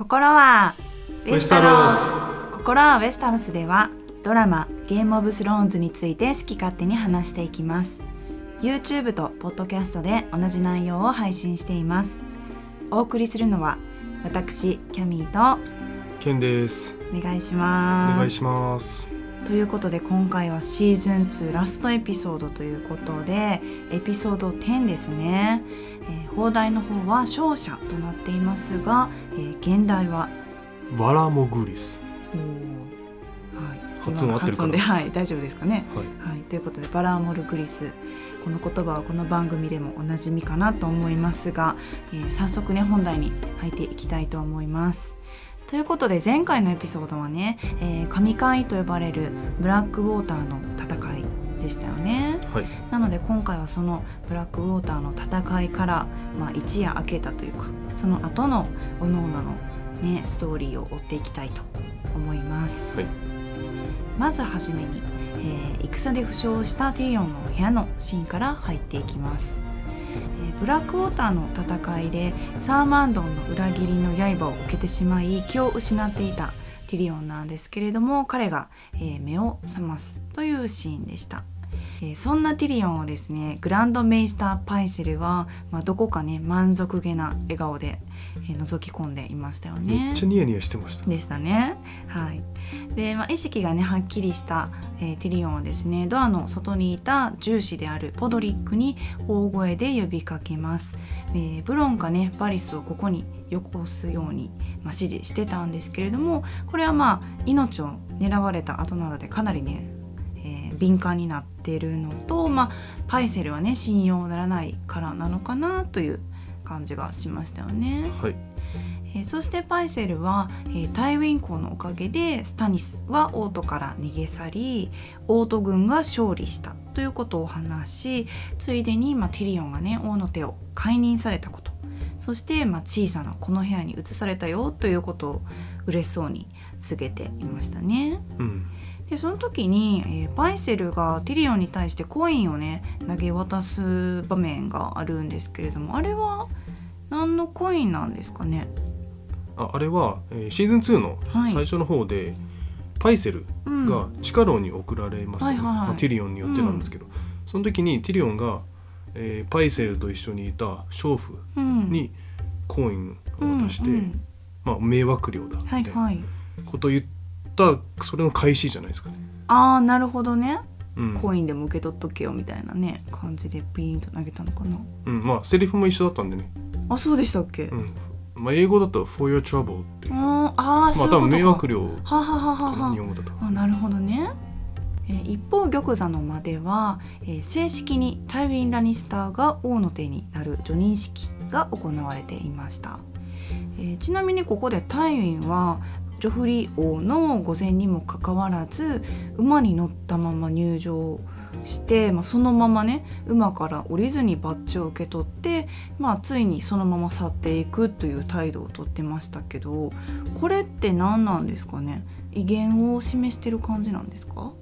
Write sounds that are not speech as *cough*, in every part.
心はウェスタロース心はウェスタロスではドラマゲームオブスローンズについて好き勝手に話していきます。YouTube と Podcast で同じ内容を配信しています。お送りするのは私キャミーと。ケンです。お願いしおます。願いします。ということで今回はシーズン2ラストエピソードということでエピソード10ですね、えー放題の方は勝者となっていますが、えー現代はバラモグリス。はい、発音合ってるかな今の発音ではい大丈夫ですかね。はい。はい、ということでバラーモルグリス。この言葉はこの番組でもおなじみかなと思いますが、えー早速ね本題に入っていきたいと思います。ということで前回のエピソードはね、えー神会と呼ばれるブラックウォーターの戦いでしたよね。はい。なので今回はそのブラックウォーターの戦いから、まあ、一夜明けたというかその後のおのおのの、ね、ストーリーを追っていきたいと思います、はい。まずはじめに、えー戦で負傷したティリオンの部屋のシーンから入っていきます、えーブラックウォーターの戦いでサーマンドンの裏切りの刃を受けてしまい気を失っていたティリオンなんですけれども彼が、えー目を覚ますというシーンでした。えーそんなティリオンをですねグランドメイスター・パイセルは、まあ、どこかね満足げな笑顔で、覗き込んでいましたよめねっちゃニヤニヤしてましたでしたね。はい。で、まあ、意識がねはっきりした、えーティリオンはですねドアの外にいた銃士であるポドリックに大声で呼びかけます。えーブロンがねバリスをここによこすように、まあ、指示してたんですけれどもこれはまあ命を狙われた後なのでかなりね、えー敏感になってるのと、まあ、パイセルはね信用ならないからなのかなという感じがしましたよね。はいえーそしてパイセルは、えータイウィン公のおかげでスタニスはオートから逃げ去りオート軍が勝利したということを話しついでに、まあ、ティリオンがね王の手を解任されたことそして、まあ、小さなこの部屋に移されたよということを嬉しそうに告げていましたね。うんでその時に、えーパイセルがティリオンに対してコインをね投げ渡す場面があるんですけれどもあれは何のコインなんですかね？ああれは、えーシーズン2のはい。最初の方で、パイセルうん。が地下牢に送られますよね、はいはいはい。まあティリオンによってなんですけど、その時にティリオンが、えーパイセルと一緒にいた娼婦うん。にコインを渡して、うんうん。まあ、迷惑料だみはいいはい。ことを言ったそれの返しじゃないですかね。ああなるほどね、うんコインでも受け取っとけよみたいなね感じでピーンと投げたのかな。うん、まあセリフも一緒だったんでね、あそうでしたっけ、うん。まあ、英語だと「for your trouble」って。いう、うん、まあああ多分迷惑料はははは日本語だと。あなるほどね。えー一方玉座の間では、えー正式にタイウィン・ラニスターが王の手になる叙任式が行われていました、えーちなみにここでタイウィンはジョフリー王の御前にもかかわらず馬に乗ったまま入場して、まあ、そのままね馬から降りずにバッジを受け取って、まあ、ついにそのまま去っていくという態度をとってましたけどこれって何なんですかね？威厳を示してる感じなんですか？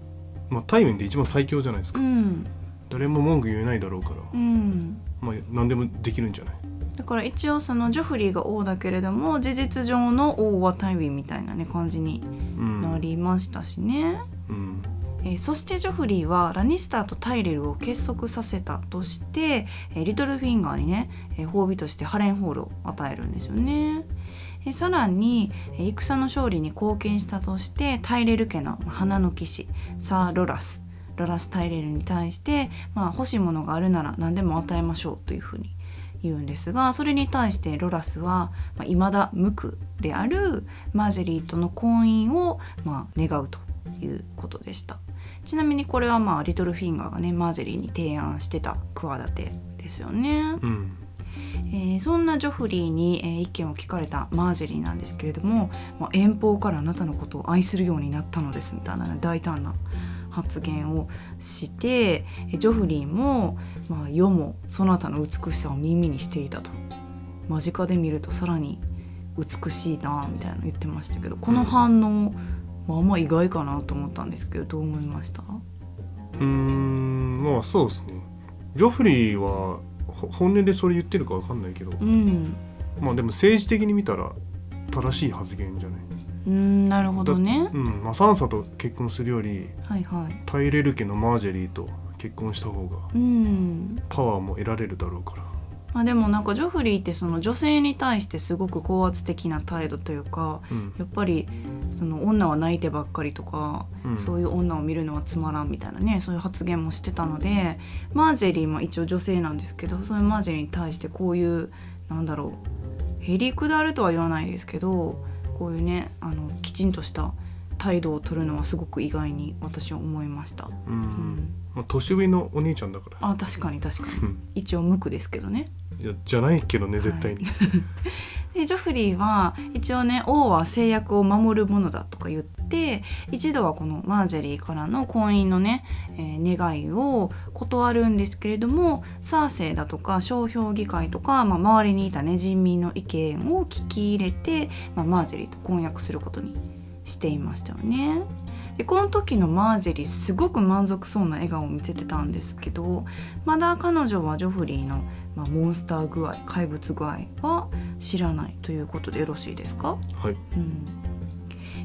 まあ、タイムで一番最強じゃないですか、うん。誰も文句言えないだろうから、うん。まあ、何でもできるんじゃない？だから一応そのジョフリーが王だけれども事実上の王はタイウィンみたいなね感じにうん。なりましたしね、うん。えーそしてジョフリーはラニスターとタイレルを結束させたとして、えーリトルフィンガーにね、えー褒美としてハレンホールを与えるんですよね。えーさらに、えー戦の勝利に貢献したとしてタイレル家のまあ花の騎士サー・ロラス。ロラス・タイレルに対して、まあ、欲しいものがあるなら何でも与えましょうというふうに言うんですがそれに対してロラスは、まあ、未だ無垢であるマージェリーとの婚姻を、まあ、願うということでした。ちなみにこれはまあリトルフィンガーがねマージェリーに提案してた企てですよね、うん。えーそんなジョフリーに、えー意見を聞かれたマージェリーなんですけれども、まあ、遠方からあなたのことを愛するようになったのですみたいなね大胆な発言をしてえージョフリーも、まあ、世もそなたの美しさを耳にしていたと。間近で見るとさらに美しいなみたいなの言ってましたけどこの反応、まあ、ま意外かなと思ったんですけどどう思いました？うーんまあそうですね。ジョフリーはほ本音でそれ言ってるかわかんないけどうん。まあでも政治的に見たら正しい発言じゃない？うんなるほどね。うんまあ、サンサと結婚するよりはいはい。タイレル家のマージェリーと結婚した方がうん。パワーも得られるだろうから。まあでもなんかジョフリーってその女性に対してすごく高圧的な態度というかうん。やっぱりその女は泣いてばっかりとか、うん。そういう女を見るのはつまらんみたいなねそういう発言もしてたのでマージェリーも一応女性なんですけどそういうマージェリーに対してこういうなんだろうへりくだるとは言わないですけどこういうねあのきちんとした態度を取るのはすごく意外に私は思いました。うん、うん。まあ、年上のお兄ちゃんだから。あ確かに確かに。うん。一応無垢ですけどね。いやじゃないけどね絶対に、でジョフリーは一応ね王は制約を守るものだとか言って一度はこのマージェリーからの婚姻のね、えー願いを断るんですけれどもサーセイだとか商標議会とか、まあ、周りにいたね人民の意見を聞き入れて、まあ、マージェリーと婚約することにしていましたよね。でこの時のマージェリーすごく満足そうな笑顔を見せてたんですけどまだ彼女はジョフリーの、まあ、モンスター具合怪物具合は知らないということでよろしいですか、はい。うん、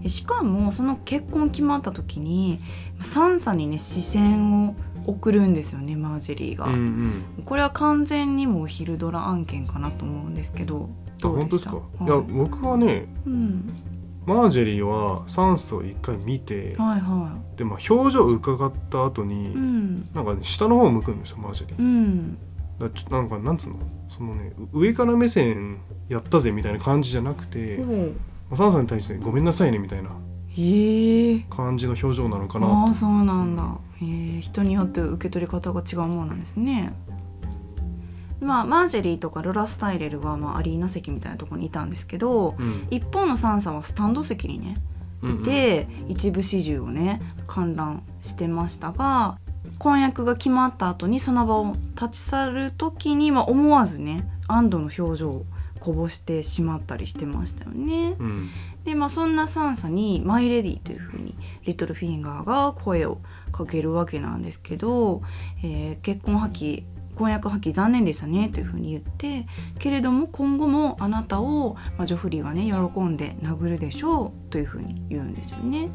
えしかもその結婚決まった時にサンサにね視線を送るんですよねマージェリーが、うんうん。これは完全にもう昼ドラ案件かなと思うんですけどあどう本当ですか、い、やしたはい僕はねうん、マージェリーはサンサを一回見て、はいはでまあ表情を伺った後に、いうん。なんか、ね、下の方を向くんですよマージェリー。うん。だちょなんかなんつうの？そのねう上から目線やったぜみたいな感じじゃなくて、ほう。まあ、サンさんに対してごめんなさいねみたいな感じの表情なのかなああそうなんだ、え。ー、人によって受け取り方が違うものなんですねまあマージェリーとかロラ・スタイレルは、まあ、アリーナ席みたいなところにいたんですけどうん。一方のサンサはスタンド席にねうんうん。いて、一部始終をね観覧してましたが婚約が決まった後にその場を立ち去る時には思わずね安堵の表情をこぼしてしまったりしてましたよね。うん。でまあそんなサンサに「マイ・レディ」というふうにリトルフィンガーが声をかけるわけなんですけど、えー結婚破棄婚約破棄残念でしたねというふうに言ってけれども今後もあなたを、まあ、ジョフリーはね喜んで殴るでしょうというふうに言うんですよね。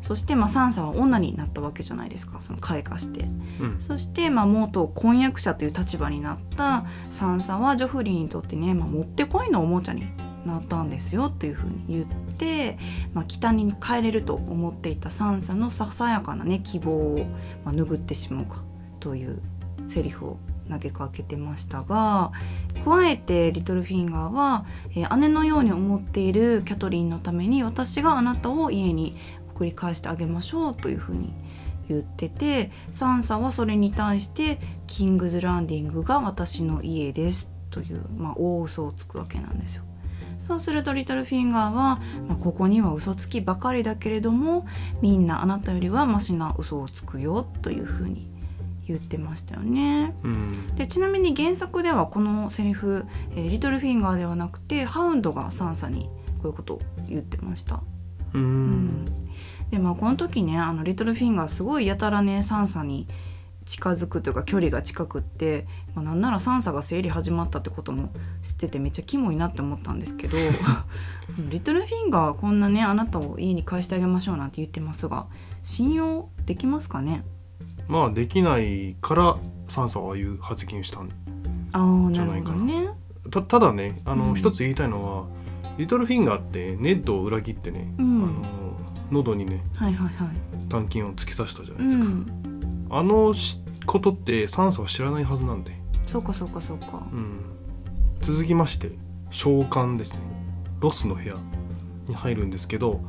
そして、まあ、サンサは女になったわけじゃないですかその開花して。うんそして、まあ、元婚約者という立場になったサンサはジョフリーにとってね、まあ、もってこいのおもちゃになったんですよというふうに言って、まあ、北に帰れると思っていたサンサのささやかなね希望を、まあ、拭ってしまうかというセリフを投げかけてましたが加えてリトルフィンガーは、えー姉のように思っているキャトリンのために私があなたを家に送り返してあげましょうというふうに言っててサンサはそれに対して「キングズ・ランディングが私の家です」という、まあ、大嘘をつくわけなんですよ。そうするとリトルフィンガーは、まあ、ここには嘘つきばかりだけれどもみんなあなたよりはマシな嘘をつくよというふうに言ってましたよね。うんでちなみに原作ではこのセリフ、えーリトルフィンガーではなくてハウンドがサンサにこういうことを言ってました。ううんん、でまあこの時ねあのリトルフィンガーすごいやたらねサンサに近づくというか距離が近くって、まあ、なんならサンサが生理始まったってことも知っててめっちゃキモいなって思ったんですけどリトルフィンガーはこんなねあなたを家に返してあげましょうなんて言ってますが信用できますかね？まあできないからサンサはああいう発言したんじゃないかな。ほどね。たただねあの、うん。一つ言いたいのはリトルフィンガーってネッドを裏切ってね、うん。あの喉にねはいはいはい。短剣を突き刺したじゃないですか、ん、あのしことってサンサは知らないはずなんで、そうかそうかそうか。うん、続きまして娼館ですね。ロスの部屋に入るんですけど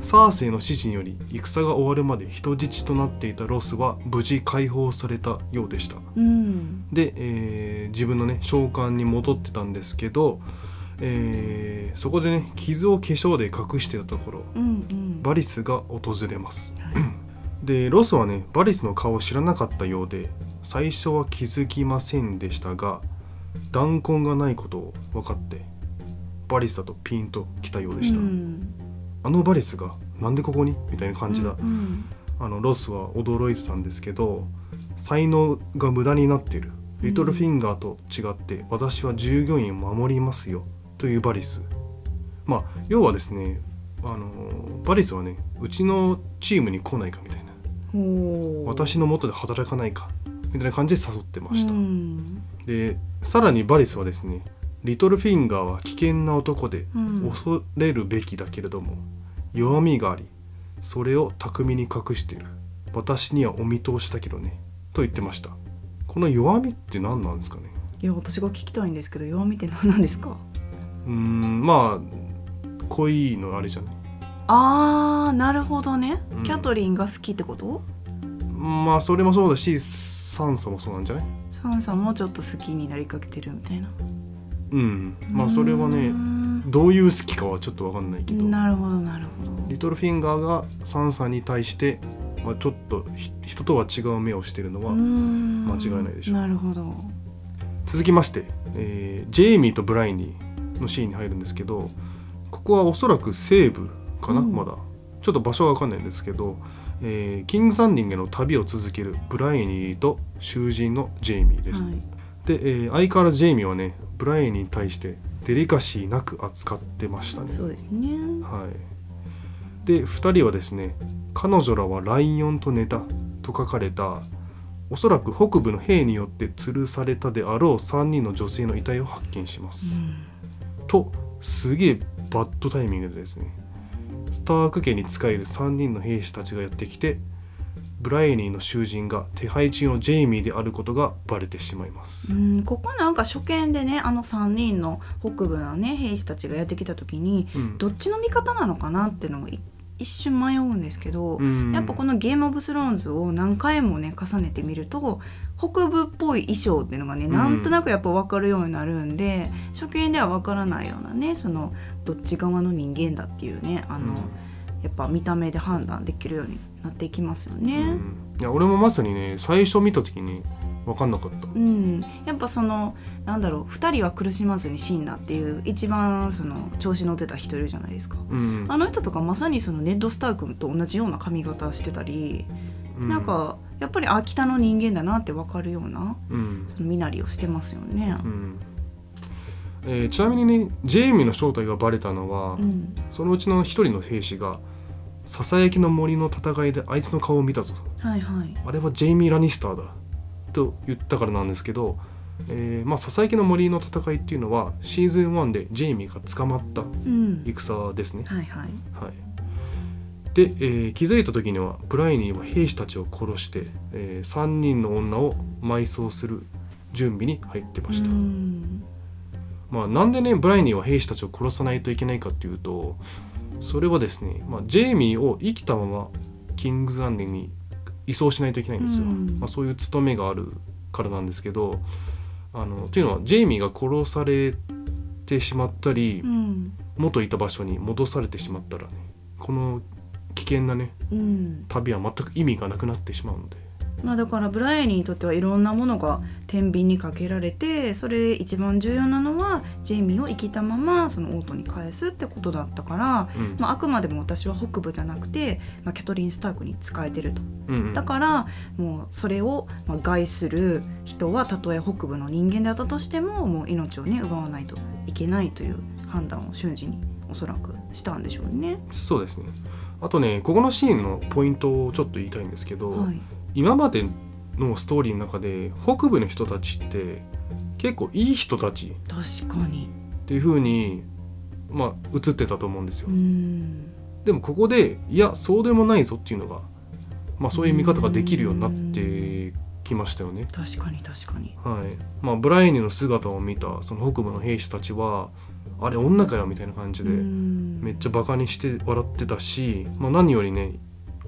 サーセイの指示により戦が終わるまで人質となっていたロスは無事解放されたようでした。うん。で、えー自分のね召喚に戻ってたんですけど、えーそこでね傷を化粧で隠してたところうんうん。バリスが訪れます。は *clears throat* いでロスはねバリスの顔を知らなかったようで最初は気づきませんでしたが弾痕がないことを分かってバリスだとピンときたようでした、うんあのバリスがなんでここに？みたいな感じだ、うんあのロスは驚いてたんですけど才能が無駄になっている。リトルフィンガーと違って私は従業員を守りますよ。というバリス。まあ要はですねあのバリスはねうちのチームに来ないかみたいな。私の元で働かないか。みたいな感じで誘ってました、うん。でさらにバリスはですねリトルフィンガーは危険な男でうん。恐れるべきだけれども弱みがありそれを巧みに隠している。私にはお見通しだけどね。と言ってました。この弱みって何なんですかね？いや私が聞きたいんですけど弱みって何なんですか？うーんまあ恋のあれじゃない？あーなるほどね、うん。キャトリンが好きってこと？まあそれもそうだしサンサもそうなんじゃない？サンさんもちょっと好きになりかけてるみたいなうん。まあそれはねん。どういう好きかはちょっと分かんないけどなるほどなるほど。リトルフィンガーがサンサに対して、まあ、ちょっとひ人とは違う目をしてるのは、間違いないでしょう。なるほど。続きまして、えージェイミーとブライニーのシーンに入るんですけどここはおそらく西部かな、うん。まだ。ちょっと場所は分かんないんですけど、えーキング・サンディングへの旅を続けるブライニーと囚人のジェイミーです、はいで、えー相変わらずジェイミーはねブライニーに対してデリカシーなく扱ってましたね。そうですね。はい、で2人はですね「彼女らはライオンと寝た」と書かれたおそらく北部の兵によって吊るされたであろう3人の女性の遺体を発見します。とすげえバッドタイミングでですねスターク家に仕える3人の兵士たちがやってきてブライニーの囚人が手配中のジェイミーであることがバレてしまいます。うん、ここなんか初見でねあの3人の北部のね兵士たちがやってきた時にうん。どっちの味方なのかなっていうのがい一瞬迷うんですけど、うん。やっぱこのゲームオブスローンズを何回もね重ねてみると北部っぽい衣装っていうのがね、ん。なんとなくやっぱ分かるようになるんで初見では分からないようなねそのどっち側の人間だっていうねあの、やっぱ見た目で判断できるようになっていきますようんね。いや俺もまさにね最初見た時に分かんなかった。うん、やっぱそのなんだろう2人は苦しまずに死んだっていう一番その調子乗ってた人いるじゃないですか。うんあの人とかまさにそのネッド・スタークと同じような髪型してたり、うなんかやっぱりあ北の人間だなって分かるようなうんその身なりをしてますよね。うんえーちなみにねジェイミーの正体がバレたのは、うん、そのうちの一人の兵士が「ささやきの森の戦いであいつの顔を見たぞはいはい。あれはジェイミー・ラニスターだ」と言ったからなんですけど、えーまあ、ささやきの森の戦いっていうのはシーズン1でジェイミーが捕まったうん、戦ですね。はいはい。はい、で、えー気づいた時にはブライニーは兵士たちを殺して、え3人の女を埋葬する準備に入ってました。うんまあ、なんでねブライニーは兵士たちを殺さないといけないかっていうとそれはですね、まあ、ジェイミーを生きたままキングズ・ランディングに移送しないといけないんですよ、うん。まあ、そういう務めがあるからなんですけどあのというのはジェイミーが殺されてしまったり、うん。元いた場所に戻されてしまったらねこの危険なねうん。旅は全く意味がなくなってしまうのでまあ、だからブライアニーにとってはいろんなものが天秤にかけられてそれ一番重要なのはジェイミーを生きたままそのオートに返すってことだったから、うん。まあ、あくまでも私は北部じゃなくて、まあ、キャトリン・スタークに仕えてると。うんうん。だからもうそれをまあ害する人はたとえ北部の人間であったとしてももう命をね奪わないといけないという判断を瞬時におそらくしたんでしょうね。そうですね。あとねここのシーンのポイントをちょっと言いたいんですけど、はい、今までのストーリーの中で北部の人たちって結構いい人たち。っ確かに。ていう風にまあ映ってたと思うんですよ。う、ん。でもここでいやそうでもないぞっていうのがまあそういう見方ができるようになってきましたよね。確かに確かに。はい。まあブライニーの姿を見たその北部の兵士たちはあれ女かよみたいな感じでうん。めっちゃバカにして笑ってたし、まあ、何よりね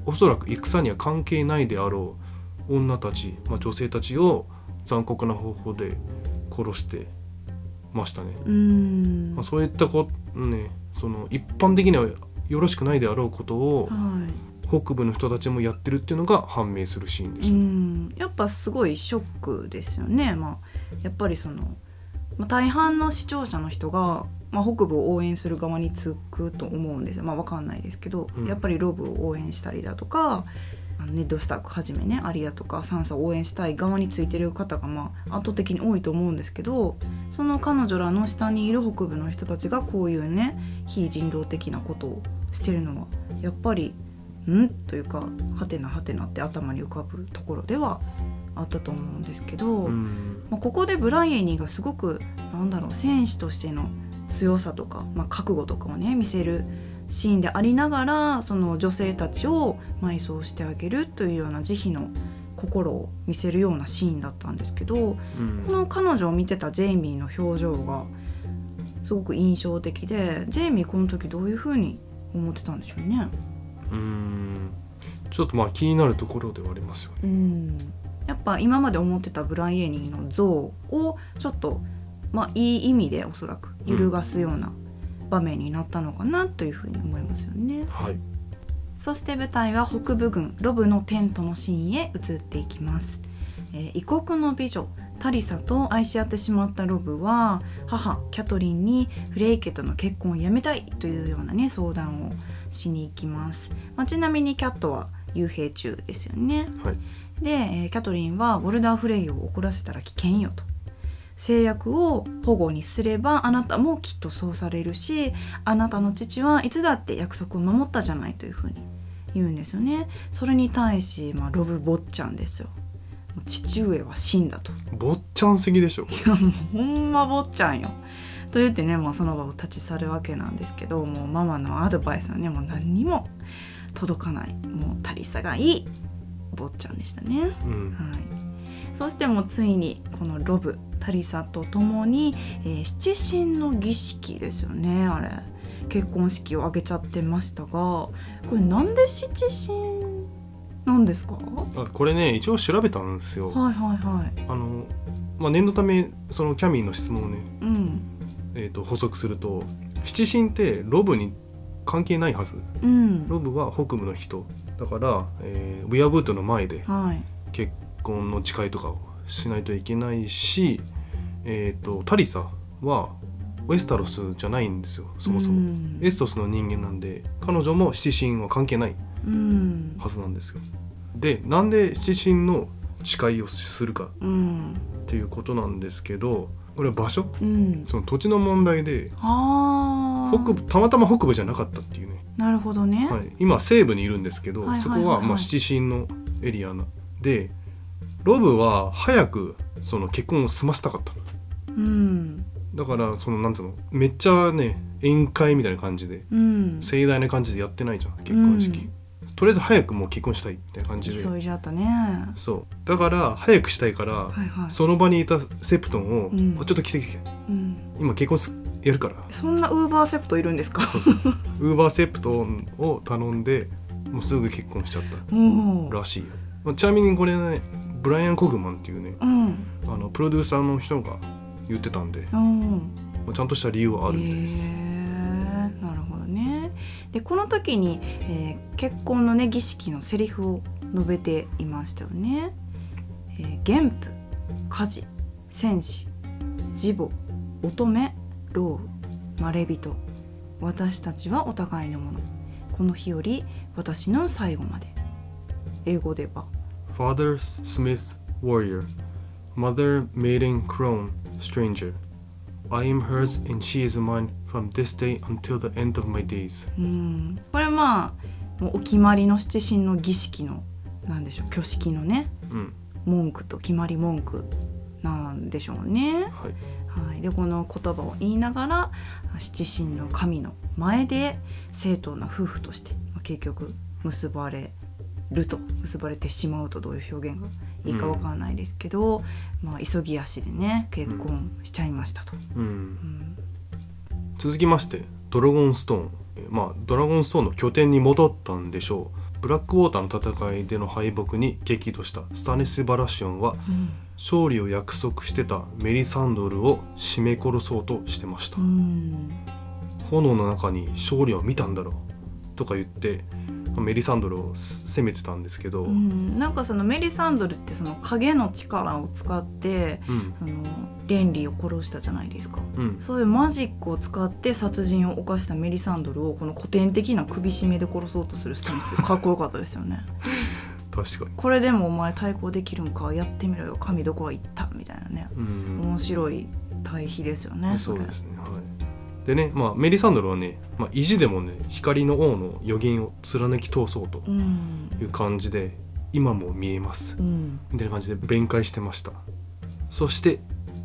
おそらく戦には関係ないであろう女たち、まあ、女性たちを残酷な方法で殺してましたね。うん。まあ、そういったこねその一般的にはよろしくないであろうことをはい。北部の人たちもやってるっていうのが判明するシーンでしうた。ん、やっぱすごいショックですよね、まあ、やっぱりその、まあ、大半の視聴者の人が、まあ、北部を応援する側につくと思うんですよ。まあわかんないですけど、うん。やっぱりロブを応援したりだとか、あのネッド・スタークはじめねアリアとかサンサを応援したい側についてる方がまあ圧倒的に多いと思うんですけどその彼女らの下にいる北部の人たちがこういうね非人道的なことをしてるのはやっぱりん？というかはてなはてなって頭に浮かぶところではあったと思うんですけど、うん。まあ、ここでブライエニーがすごくなんだろう戦士としての強さとか、まあ、覚悟とかをね見せるシーンでありながらその女性たちを埋葬してあげるというような慈悲の心を見せるようなシーンだったんですけどうんこの彼女を見てたジェイミーの表情がすごく印象的でジェイミーこの時どういう風に思ってたんでしょうね。うんちょっとまあ気になるところではありますよね。うんやっぱ今まで思ってたブライエニーの像をちょっとまあいい意味でおそらく揺るがすような場面になったのかなというふうに思いますよね。はい。そして舞台は北部軍ロブのテントのシーンへ移っていきます、えー異国の美女タリサと愛し合ってしまったロブは母キャトリンにフレイ家との結婚をやめたいというようなね相談をしに行きます、まあ、ちなみにキャットは幽閉中ですよねはい。で、えーキャトリンはウォルダーフレイを怒らせたら危険よと制約を保護にすればあなたもきっとそうされるしあなたの父はいつだって約束を守ったじゃないというふうに言うんですよね。それに対し、まあ、ロブ坊ちゃんですよ。もう父上は死んだと。坊ちゃん席でしょこれ。ほんま坊ちゃんよ。と言ってね、まあ、その場を立ち去るわけなんですけどもうママのアドバイスはねもう何にも届かない。もうタリサがいい坊ちゃんでしたね。うん。はい、そしてもうついにこのロブタリサと共に、えー七神の儀式ですよねあれ。結婚式を挙げちゃってましたがこれなんで七神なんですか？はあこれね一応調べたんですよ。いはいはい。あのまあ念のためそのキャミーの質問をねうん。えーと補足すると七神ってロブに関係ないはず。うん。ロブは北部の人。だから、えーウィアブートの前ではい。結婚の誓いとかをしないといけないし、えー、とタリサはウェスタロスじゃないんですよそもそも、うん。エストスの人間なんで彼女も七神は関係ないうん。はずなんですよ。でなんで七神の誓いをするかうんっていうことなんですけどこれは場所うん。その土地の問題で北部たまたま北部じゃなかったっていうね、なるほどね、はい、今西部にいるんですけど、そこはまあ七神のエリアなでロブは早くその結婚を済ませたかったうん。だからそのなんつうのめっちゃね宴会みたいな感じでうん。盛大な感じでやってないじゃん結婚式、うん。とりあえず早くもう結婚したいみたいな感じで。急いじゃったね。そう。だから早くしたいから、はいはい。その場にいたセプトンを、うん。あちょっと来て来てうん。今結婚すやるから。そんなウーバーセプトいるんですか？ウーバーセプトンを頼んでもうすぐ結婚しちゃったらしいよ。まあちなみにこれねブライアン・コグマンっていうねうん。あのプロデューサーの人が言ってたんで、うん。まあちゃんとした理由はあるみたいです、へー。なるほどね。でこの時に、えー結婚のね儀式のセリフを述べていましたよね、えー原父家事戦士慈母乙女老婦まれびと私たちはお互いのもの。この日より私の最後まで。英語では Father Smith warrior Mother maiden crone stranger I am hers and she is mine from this day until the end of my days うんこれまあお決まりの七神の儀式のなんでしょう挙式のねうん文句と決まり文句なんでしょうね。はいはい、でこの言葉を言いながら七神の神の前で正当な夫婦として、まあ、結局結ばれると結ばれてしまうとどういう表現がいいかわからないですけど、まあ、急ぎ足でね結婚しちゃいましたと。うん。うん。続きましてドラゴンストーン。えーまあドラゴンストーンの拠点に戻ったんでしょう。ブラックウォーターの戦いでの敗北に激怒したスタネス・バラシオンは勝利を約束してたメリサンドルを絞め殺そうとしてました、うん。炎の中に勝利を見たんだろうとか言ってメリサンドルを攻めてたんですけど、うん。なんかそのメリサンドルってその影の力を使ってうん。そのレンリーを殺したじゃないですか。うん。そういうマジックを使って殺人を犯したメリサンドルをこの古典的な首絞めで殺そうとするスタンス。かっこよかったですよね。*laughs* 確かに。これでもお前対抗できるんか？やってみろよ神どこは行った？みたいなね。うん。面白い対比ですよねれ。そうですね。はいでね、まあ、メリサンドルはね、まあ、意地でもね光の王の予言を貫き通そうとうん。いう感じで今も見えます。うん。みたいな感じで弁解してました。そして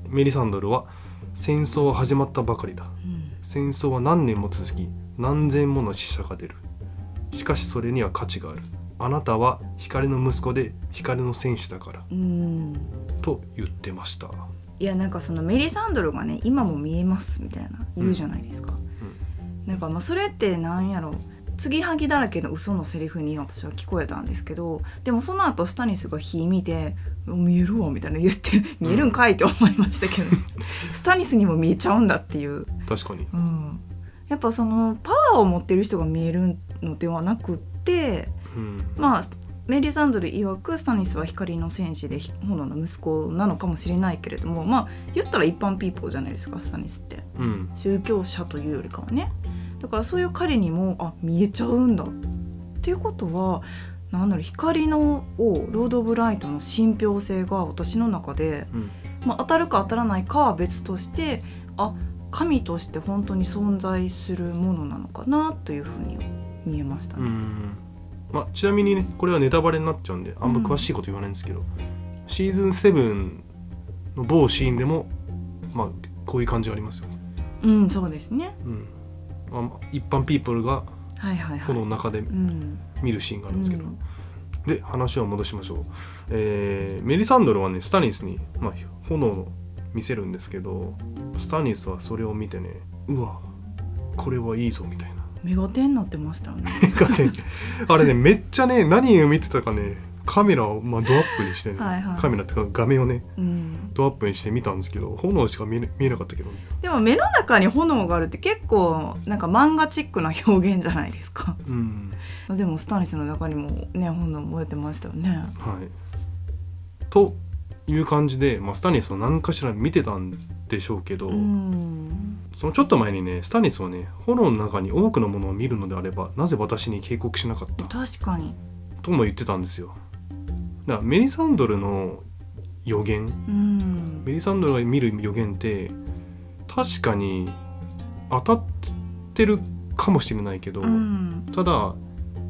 メリサンドルは戦争は始まったばかりだ。うん。戦争は何年も続き何千もの死者が出る。しかしそれには価値がある。あなたは光の息子で光の戦士だから。うん。と言ってましたいやなんかそのメリサンドルがね今も見えますみたいな言うじゃないですか、なんかまあそれってなんやろ継ぎはぎだらけの嘘のセリフに私は聞こえたんですけどでもその後スタニスが火見て「見えるわ」みたいな言って「見えるんかい」って思いましたけど、*laughs* スタニスにも見えちゃうんだっていう、確かに。うん、やっぱそのパワーを持ってる人が見えるのではなくってうん。まあメリサンドル曰くスタニスは光の戦士で炎の息子なのかもしれないけれどもまあ言ったら一般ピーポーじゃないですかスタニスって。うん。宗教者というよりかはね。だからそういう彼にもあ見えちゃうんだっていうことはなんだろう光の王ロード・オブ・ライトの信憑性が私の中で、うん。まあ、当たるか当たらないかは別としてあ神として本当に存在するものなのかなというふうに見えましたね。うんまあ、ちなみにねこれはネタバレになっちゃうんであんま詳しいこと言わないんですけど、シーズン7の某シーンでもまあこういう感じありますよね、うん、そうですね。うん。まあ、一般ピープルが。炎の中でうん、見るシーンがあるんですけど、うん。で話を戻しましょう、えーメリサンドルはねスタニスに、まあ、炎を見せるんですけどスタニスはそれを見てねうわこれはいいぞみたいなメガテンになってましたよね。あれねめっちゃね何を見てたかねカメラを、まあ、ドアップにしてねはいはい。カメラってか画面をねうん、ドアップにして見たんですけど炎しか見え見えなかったけどね。でも目の中に炎があるって結構なんか漫画チックな表現じゃないですか。うん。でもスタニスの中にもね炎燃えてましたよね。はい。という感じで、まあ、スタニスは何かしら見てたんでしょうけど、うん、そのちょっと前にねスタニスはね炎の中に多くのものを見るのであればなぜ私に警告しなかった確かに。とも言ってたんですよ。だからメリサンドルの予言うん、メリサンドルが見る予言って確かに当たってるかもしれないけど、うん、ただ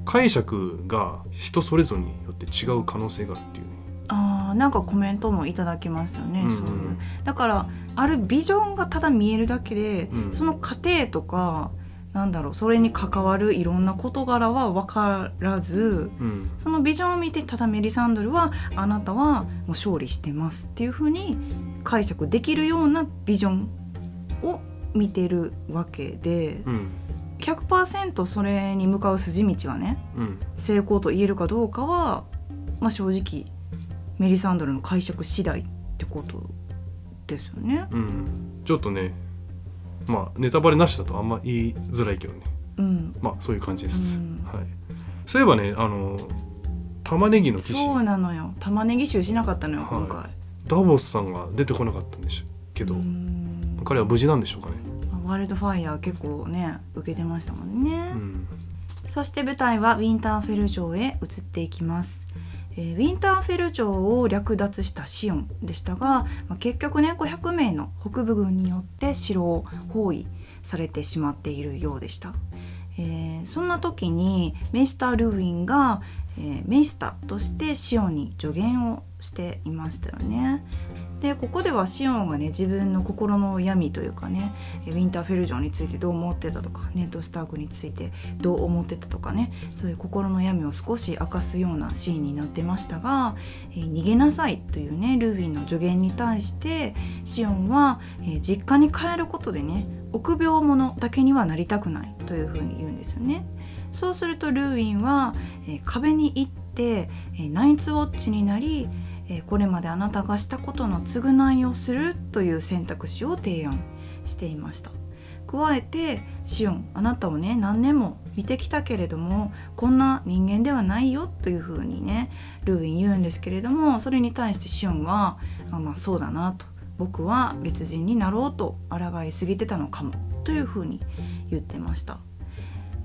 解釈が人それぞれによって違う可能性があるっていうねあーなんかコメントもいただきましたよね、うんうんそういう。だからあるビジョンがただ見えるだけで、うん。その過程とかなんだろうそれに関わるいろんな事柄は分からずうん。そのビジョンを見てただメリサンドルはあなたはもう勝利してますっていうふうに解釈できるようなビジョンを見てるわけでうん。100%それに向かう筋道がねうん。成功と言えるかどうかは、まあ、正直メリサンドルの解釈次第ってことですよね。うん。ちょっとねまあネタバレなしだとあんま言いづらいけどね。うん、まあそういう感じです、うん。はい。そういえばねあの玉ねぎのそうなのよ。玉ねぎ臭しなかったのよはい。今回。ダボスさんが出てこなかったんでしょうけど、うん。彼は無事なんでしょうかね、ワールドファイヤー結構ね受けてましたもんね。うん。そして舞台はウィンターフェル城へ移っていきます。えーウィンターフェル城を略奪したシオンでしたが、まあ、結局ね500名の北部軍によって城を包囲されてしまっているようでした。えーそんな時にメイスター・ルーウィンが、えーメイスターとしてシオンに助言をしていましたよね。でここではシオンがね自分の心の闇というかねウィンターフェル城についてどう思ってたとかネット・スタークについてどう思ってたとかねそういう心の闇を少し明かすようなシーンになってましたが「えー逃げなさい」というねルーウィンの助言に対してシオンは、えー実家に帰ることでね臆病者だけにはなりたくないというふうに言うんですよね。そうするとルーウィンは、えー壁に行って、えナイツウォッチになり、えこれまであなたがしたことの償いをするという選択肢を提案していました。加えてシオンあなたをね何年も見てきたけれどもこんな人間ではないよというふうにねルーウィン言うんですけれどもそれに対してシオンはあまあそうだなと。僕は別人になろうと抗いすぎてたのかも。というふうに言ってました。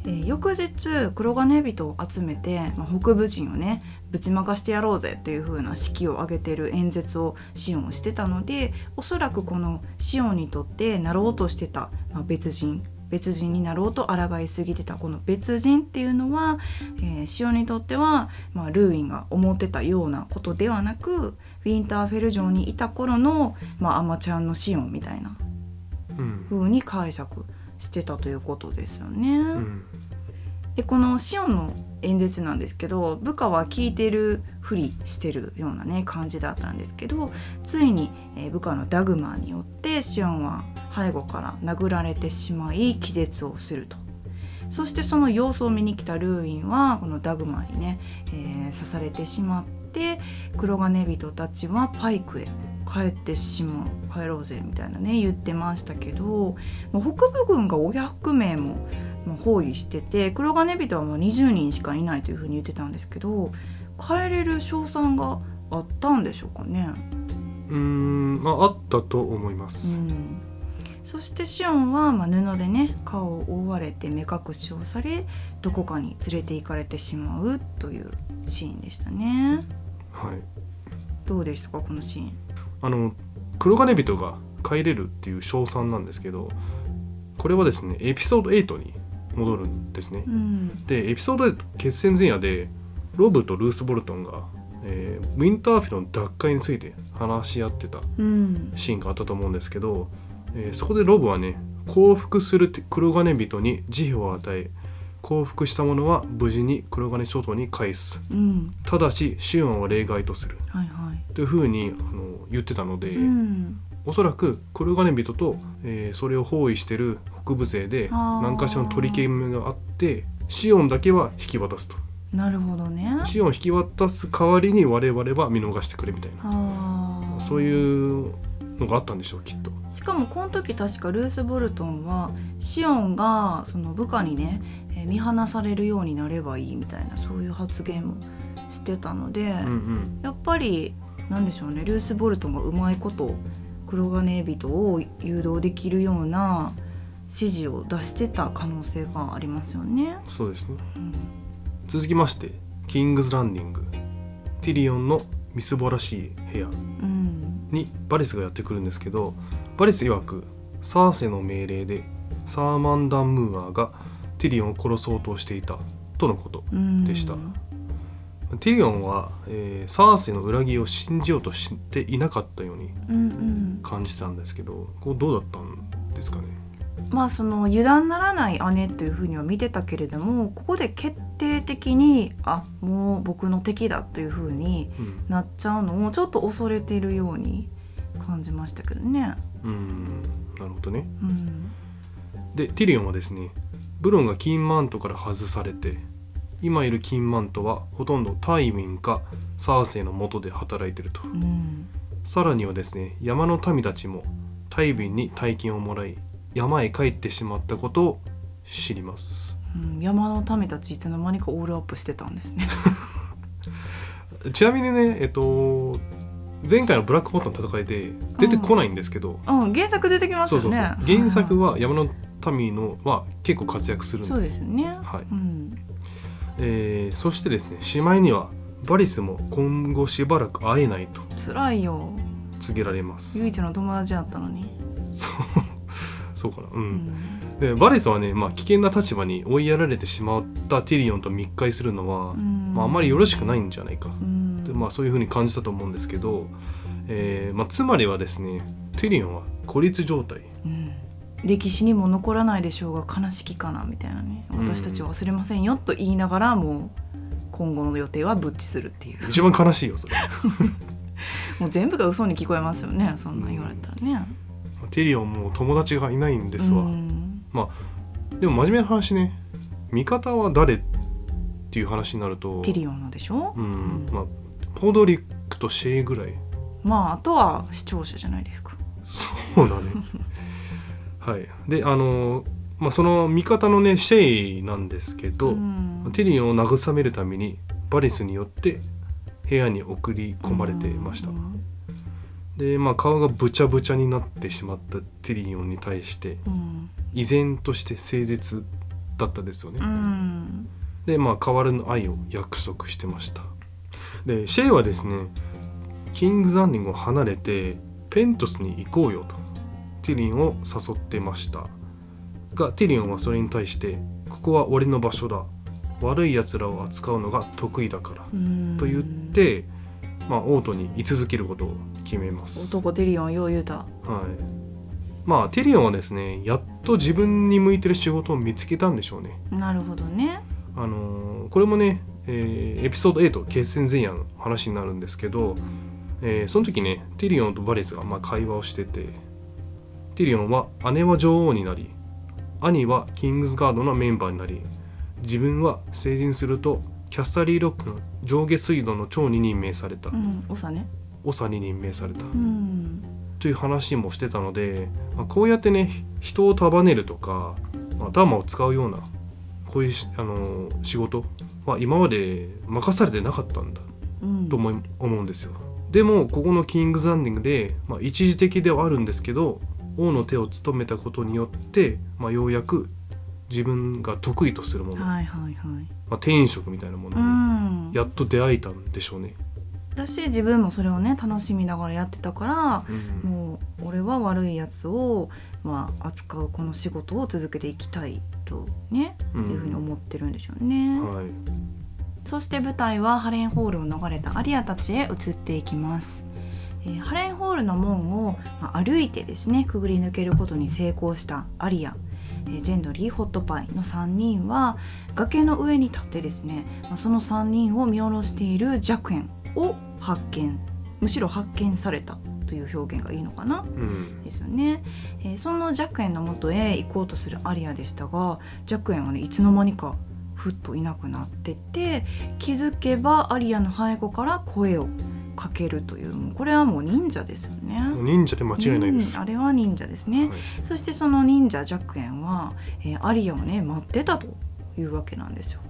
えー翌日黒金人を集めて、まあ、北部人をねぶちまかしてやろうぜっていう風な式を挙げてる演説をシオンしてたのでおそらくこのシオンにとってなろうとしてた、まあ、別人別人になろうと抗いすぎてたこの別人っていうのは、えーシオンにとっては、まあ、ルーインが思ってたようなことではなくウィンターフェル城にいた頃の、まあ、アマちゃんのシオンみたいなうん風に解釈してたということですよね。うんでこのシオンの演説なんですけど部下は聞いてるふりしてるようなね感じだったんですけどついに、部下のダグマーによってシオンは背後から殴られてしまい気絶をすると。そしてその様子を見に来たルーインはこのダグマにね、えー刺されてしまって黒金人たちはパイクへ帰ってしまう帰ろうぜみたいなね言ってましたけど北部軍が500名もまあ包囲してて黒金人はまあ20人しかいないというふうに言ってたんですけど帰れる勝算があったんでしょうかね。うーんまああったと思いまうす、ん、そしてシオンはまあ布でね顔を覆われて目隠しをされどこかに連れて行かれてしまうというシーンでしたね。はいどうでしたかこのシーン。あの黒金人が帰れるっていう称賛なんですけどこれはですねエピソード8に戻るんですね。うん。でエピソード8決戦前夜でロブとルース・ボルトンが、えーウィンターフィルの奪回について話し合ってたうん。シーンがあったと思うんですけど、えーそこでロブはね降伏する黒金人に慈悲を与え降伏した者は無事に黒金諸島に返す。うん。ただしシオンは例外とする。はいはい。というふうにあの言ってたので、うんおそらく黒金人と、えーそれを包囲してる北部勢で何かしらの取り決めがあってシオンだけは引き渡すと。なるほどね。シオンを引き渡す代わりに我々は見逃してくれみたいな。そういうのがあったんでしょうきっと。しかもこの時確かルース・ボルトンはシオンがその部下にね、えー見放されるようになればいいみたいなそういう発言もしてたので、うんうん。やっぱりなんでしょうねルース・ボルトンがうまいこと黒金人を誘導できるような指示を出してた可能性がありますよね。そうですね。うん。続きましてキングズ・ランディングティリオンのみすぼらしい部屋。うん。にバリスがやってくるんですけどバリス曰くサーセの命令でサーマンダン・ムーアがティリオンを殺そうとしていたとのことうんでした。ティリオンは、えーサーセの裏切りを信じようとしていなかったようにうんうん感じたんですけどこうどうだったんですかね？まあその油断ならない姉というふうには見てたけれどもここで決定的にあもう僕の敵だというふうにうん。なっちゃうのをちょっと恐れているように感じましたけどね。うんなるほどね。うん。でティリオンはですねブロンが金マントから外されて今いる金マントはほとんどタイミンかサーセイの下で働いてると。うんさらにはですね山の民たちもタイビンに大金をもらい山へ帰ってしまったことを知りますうん山の民たちいつの間にかオールアップしてたんですね。*laughs* ちなみにねえっと前回のブラックボトンの戦いで出てこないんですけど、うん原作出てきますそうよね。そうそう原作は山の民のは結構活躍するんでそうですよね。はいうんえーそしてですねしまいにはバリスも今後しばらく会えないと。辛いよ。告げられます。唯一の友達だったのに。そう。*laughs* そうかな。う、うん。んでバリスはね、まあ、危険な立場に追いやられてしまったティリオンと密会するのは、うん。まあ、あまりよろしくないんじゃないか、うん。でまあ、そういうふうに感じたと思うんですけど、えーまあ、つまりはですねティリオンは孤立状態。うん。歴史にも残らないでしょうが悲しきかなみたいなね。うん私たちは忘れませんよと言いながらもう今後の予定はぶっちするっていう。一番悲しいよそれ。*laughs* もう全部が嘘に聞こえますよねそんなん言われたらね。ティリオンもう友達がいないんですわ、うん。でも真面目な話ね。味方は誰っていう話になると。ティリオンのでしょ、うん。まあポドリックとシェイぐらい。まああとは視聴者じゃないですか。そうだね。はい。であのまあその味方のねシェイなんですけど、うん。ティリオンを慰めるためにバリスによって部屋に送り込まれてました、うん。でまあ顔がぶちゃぶちゃになってしまったティリオンに対してうん。依然として誠実だったですよね。うん。でまあ変わらぬ愛を約束してました。でシェイはですねキングズ・ランディングを離れてペントスに行こうよとティリンを誘ってましたがティリンはそれに対してここは俺の場所だ。悪い奴らを扱うのが得意だから。うん。と言って、まあ、オートに居続けることを決めます。男テリオンよう言うた。はい、まあティリオンはですねやっと自分に向いてる仕事を見つけたんでしょうね。なるほどね。あのーこれもね、えーエピソード8決戦前夜の話になるんですけど、えーその時ねティリオンとバレスがまあ会話をしててティリオンは姉は女王になり兄はキングズガードのメンバーになり自分は成人するとキャッサリーロックの上下水道の長に任命された。うん長ね。長に任命された。うん。という話もしてたので、まあ、こうやってね人を束ねるとか、まあ頭を使うようなこういうし、あのー仕事は今まで任されてなかったんだ。うん。と思い思うんですよ。でもここのキングズ・ランディングで、まあ、一時的ではあるんですけど王の手を務めたことによって、まあ、ようやく自分が得意とするもの、まはいはいはいあ、天職みたいなものうにんやっと出会えたんでしょうね。私自分もそれをね楽しみながらやってたからうんもう俺は悪いやつを、まあ、扱うこの仕事を続けていきたいとね、うんいうふうに思ってるんでしょうね。はいそして舞台はハレンホールを逃れたアリアたちへ移っていきます。えーハレンホールの門を、まあ、歩いてですねくぐり抜けることに成功したアリア、えージェンドリー・ホットパイの3人は崖の上に立ってですね、まあ、その3人を見下ろしている弱円を発見むしろ発見されたという表現がいいのかなうん。ですよね、えーその弱円の元へ行こうとするアリアでしたが弱円はねいつの間にかふっといなくなってて気づけばアリアの背後から声をかけるというもうこれはもう忍者ですよね。忍者で間違いないです。うんあれは忍者ですね、はいそしてその忍者弱円は、えーアリアをね待ってたというわけなんですよ。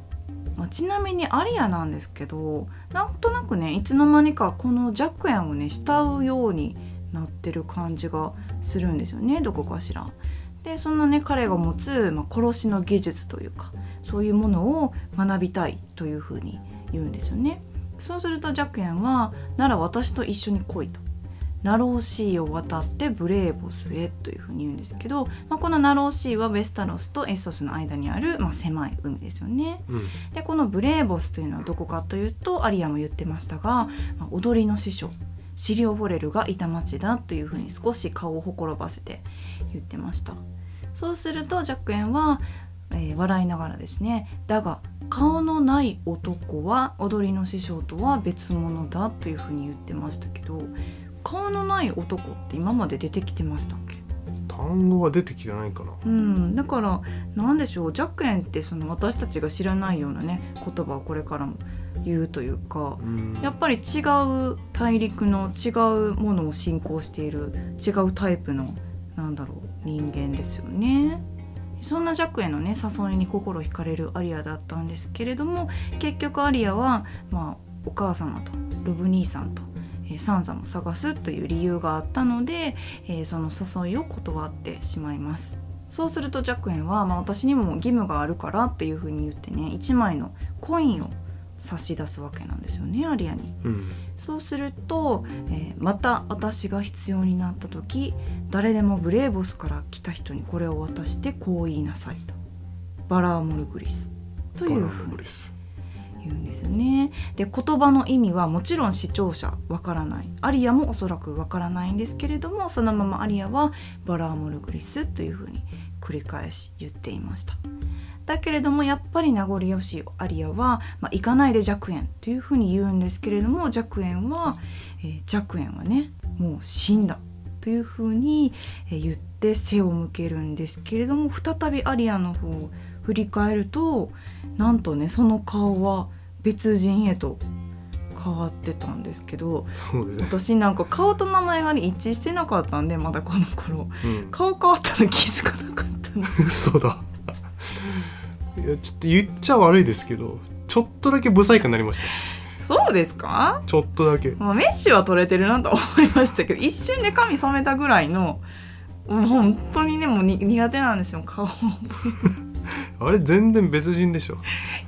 まあ、ちなみにアリアなんですけどなんとなくねいつの間にかこの弱円をね慕うようになってる感じがするんですよねどこかしら。でそんなね彼が持つ、まあ、殺しの技術というかそういうものを学びたいというふうに言うんですよね。そうすると弱円は「なら私と一緒に来い」と。Narrow Sea を渡ってブレーボスへというふうに言うんですけど、まあ、この Narrow Sea はウェスタロスとエッソスの間にある、まあ、狭い海ですよね。うんでこのブレーボスというのはどこかというとアリアも言ってましたが、まあ踊りの師匠シリオ・フォレルがいた町だというふうに少し顔をほころばせて言ってましたそうするとジャクエンは、えー笑いながらですねだが顔のない男は踊りの師匠とは別物だというふうに言ってましたけど顔のない男って今まで出てきてましたっけ？単語は出てきてないかな。うん、だからなんでしょうジャックエンってその私たちが知らないようなね言葉をこれからも言うというかうんやっぱり違う大陸の違うものを信仰している違うタイプのなんだろう人間ですよね。そんなジャックへのね誘いに心惹かれるアリアだったんですけれども結局アリアは、まあ、お母様とロブ兄さんと、えーサンサも探すという理由があったので、えーその誘いを断ってしまいます。そうするとジャックエンは、まあ、私にも義務があるからっていうふうに言ってね1枚のコインを差し出すわけなんですよねアリアに。うんそうすると、えーまた私が必要になった時誰でもブレーボスから来た人にこれを渡してこう言いなさいとバラーモルグリスというふうに。言うんですよね。で言葉の意味はもちろん視聴者わからないアリアもおそらくわからないんですけれどもそのままアリアはバラーモルグリスというふうに繰り返し言っていました。だけれどもやっぱり名残惜しいアリアは、まあ、行かないで弱円というふうに言うんですけれども弱円は、えー弱円はねもう死んだというふうにえー言って背を向けるんですけれども再びアリアの方を振り返るとなんとねその顔は別人へと変わってたんですけどね。私なんか顔と名前がね一致してなかったんでまだこの頃うん。顔変わったの気づかなかったの嘘だ。いやちょっと言っちゃ悪いですけど、ちょっとだけブサイクになりました。そうですか？ちょっとだけ。まあ、メッシュは取れてるなと思いましたけど一瞬で髪染めたぐらいのもう本当にねもうに苦手なんですよ顔 *laughs* あれ全然別人でしょ。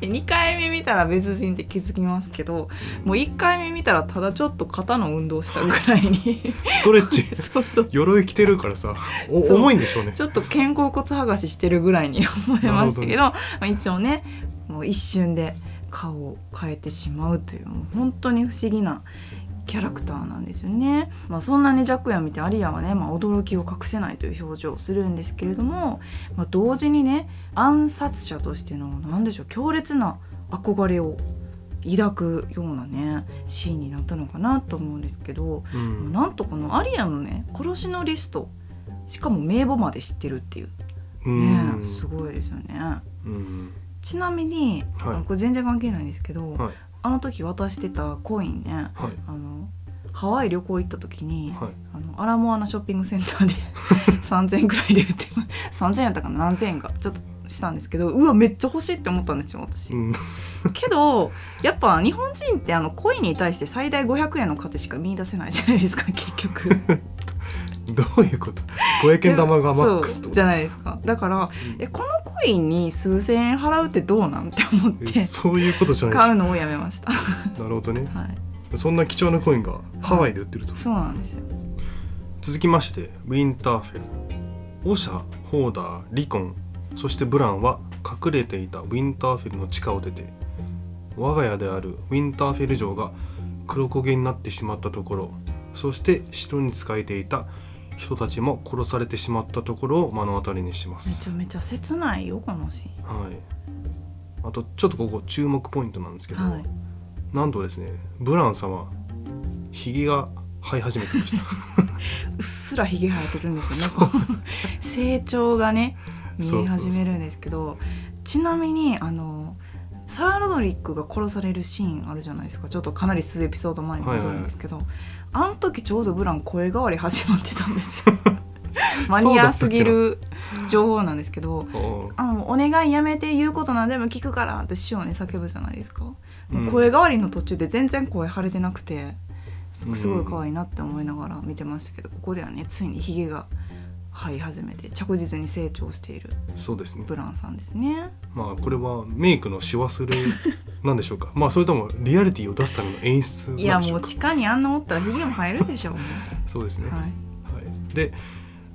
2回目見たら別人って気づきますけどもう1回目見たらただちょっと肩の運動したぐらいに。*laughs* ストレッチ。そうそう。鎧着てるからさ重いんでしょうね。ちょっと肩甲骨剥がししてるぐらいに *laughs* 思いましたけどまあ、一応ねもう一瞬で顔を変えてしまうという本当に不思議なキャラクターなんですよね。まあ、そんなに弱夜を見てアリアはね、まあ、驚きを隠せないという表情をするんですけれども、まあ、同時にね暗殺者としての何でしょう強烈な憧れを抱くようなねシーンになったのかなと思うんですけど、うん。なんとこのアリアのね殺しのリストしかも名簿まで知ってるっていううねんすごいですよね。うん。ちなみに、はい。これ全然関係ないんですけど、はいあの時渡してたコインねはいあのハワイ旅行行った時に、はいあのアラモアナショッピングセンターで *laughs* 3,000円くらいで売って3,000円やったかな何千円かちょっとしたんですけどうわめっちゃ欲しいって思ったんですよ私。うんけどやっぱ日本人ってあのコインに対して最大500円の価値しか見出せないじゃないですか結局。*laughs* *laughs* どういうこと？500円玉がマックスじゃないですか。だからえこのコインに数千円払うってどうなんって思っえてそういうことじゃないし買うのをやめました。*laughs* なるほどね。はい、そんな貴重なコインがハワイで売ってると、そうなんですよ。続きましてウィンターフェル。オシャホーダーリコン。そしてブランは隠れていたウィンターフェルの地下を出て我が家であるウィンターフェル城が黒焦げになってしまったところ。そして城に仕えていた人たちも殺されてしまったところを目の当たりにしまめすちゃめちゃ切ないよこのシはいあとちょっとここ注目ポイントなんですけど、ーン。はい。なんとですねブラン様ひげが生え始めてました *laughs* うっすらひげ生えてるんですよね。*laughs* 成長がね見え始めるんですけど、ちなみにあのサー・ロドリックが殺されるシーンあるじゃないですか。ちょっとかなり数エピソード前に戻るんですけど、あの時ちょうどブラン声変わり始まってたんですよ。*laughs* マニアすぎる情報なんですけど。あのお願いやめて言うことなんでも聞くからって師匠に叫ぶじゃないですか、うん声変わりの途中で全然声腫れてなくてすごい可愛いなって思いながら見てましたけどここではねついにひげが生え始めて着実に成長しているそうですね。ブランさんですね。まあこれはメイクのし忘れなんでしょうか。まあそれともリアリティを出すための演出なんでいしょうか。やもう地下にあんなおったらひげも生えるでしょう。も *laughs* そうですね、う、はい、はい、で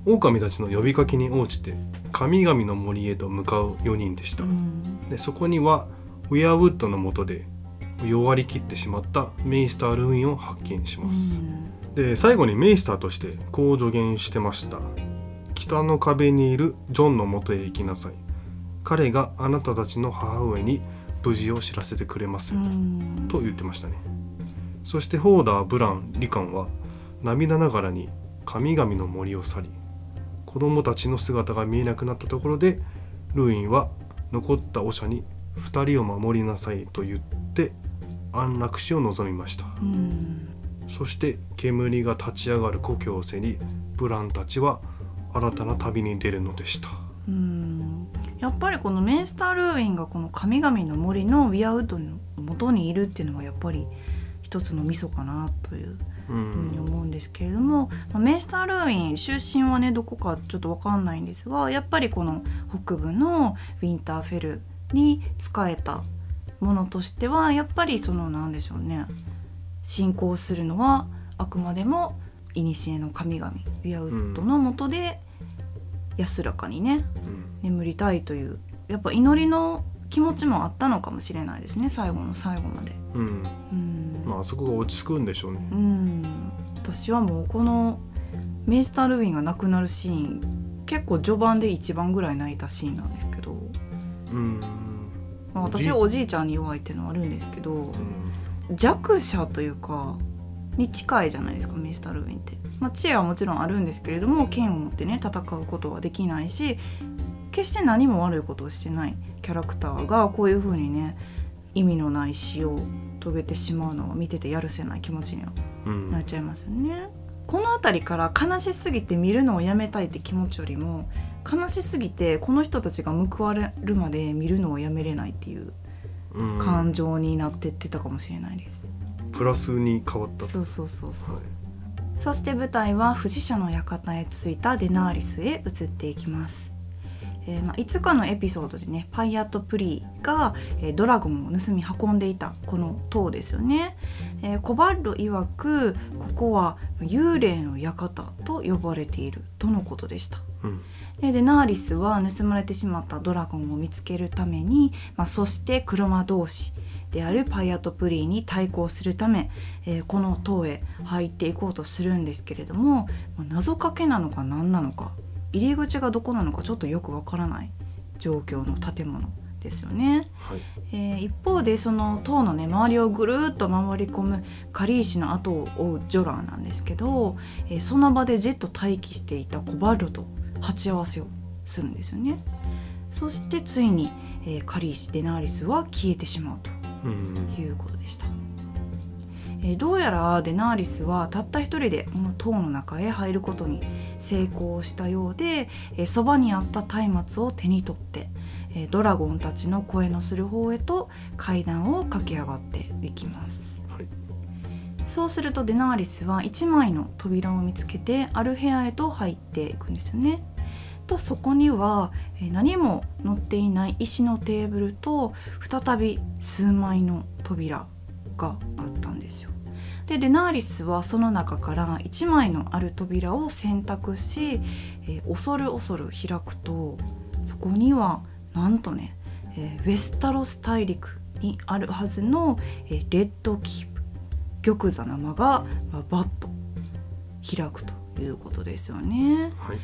狼たちの呼びかけに応じて神々の森へと向かう4人でした、うん。でそこにはウェアウッドの下で弱りきってしまったメイスター・ルーインを発見します、で最後にメイスターとしてこう助言してました北の壁にいるジョンの元へ行きなさい。彼があなたたちの母上に無事を知らせてくれますよ、うん。と言ってましたね。そしてホーダーブランリカンは涙ながらに神々の森を去り子供たちの姿が見えなくなったところでルーインは残ったオシャに二人を守りなさいと言って安楽死を望みました。うん。そして煙が立ち上がる故郷を背にブランたちは新たな旅に出るのでした。うん。やっぱりこのメンスター・ルーインがこの神々の森のウィアウッドの元にいるっていうのはやっぱり一つのミソかなといううふうにん思うんですけれども、まあメンスター・ルーイン出身はねどこかちょっと分かんないんですがやっぱりこの北部のウィンターフェルに仕えたものとしてはやっぱりそのなんでしょうね信仰するのはあくまでも古の神々ウィアウッドのもとで安らかにねうん。眠りたいというやっぱ祈りの気持ちもあったのかもしれないですね最後の最後まで。うん。うん。まあそこが落ち着くんでしょうね。うん。私はもうこのメイスター・ルーインが亡くなるシーン結構序盤で一番ぐらい泣いたシーンなんですけど、うん。まあ、私はおじいちゃんに弱いっていうのはあるんですけどうん。弱者というかに近いじゃないですかメイスター・ルーインって。まあ、知恵はもちろんあるんですけれども剣を持ってね戦うことはできないし決して何も悪いことをしてないキャラクターがこういう風にね意味のない死を遂げてしまうのは見ててやるせない気持ちにはうんなっちゃいますよね。この辺りから悲しすぎて見るのをやめたいって気持ちよりも悲しすぎてこの人たちが報われるまで見るのをやめれないっていううん感情になってってたかもしれないです。プラスに変わったそうそうそうそう。はい。そして舞台は不死者の館へ着いたデナーリスへ移っていきます。えーまあ、いつかのエピソードでねパイアット・プリーが、えー、ドラゴンを盗み運んでいたこの塔ですよね、えー、コバッロ曰くここは幽霊の館と呼ばれているとのことでした、うん、でデナーリスは盗まれてしまったドラゴンを見つけるために、まあ、そして車同士であるパイアット・プリーに対抗するため、えー、この塔へ入っていこうとするんですけれども、まあ、謎かけなのか何なのか入り口がどこなのかちょっとよくわからない状況の建物ですよね、はい、えー、一方でその塔のね周りをぐるっと回り込むカリーシの後を追うジョラーなんですけど、えー、その場でジェット待機していたコバルトと鉢合わせをするんですよね。そしてついに、えー、カリーシ・デナーリスは消えてしまうということでした。えー、どうやらデナーリスはたった一人でこの塔の中へ入ることに成功したようで、えー、そばにあった松明を手に取って、えー、ドラゴンたちの声のする方へと階段を駆け上がっていきます、はい、そうするとデナーリスは1枚の扉を見つけてある部屋へと入っていくんですよねとそこには何も載っていない石のテーブルと再び数枚の扉があったんですよ。でデナーリスはその中から1枚のある扉を選択し、え、恐る恐る開くとそこにはなんとね、え、ウェスタロス大陸にあるはずの、え、レッドキープ玉座の間が、まあ、バッと開くということですよね。はい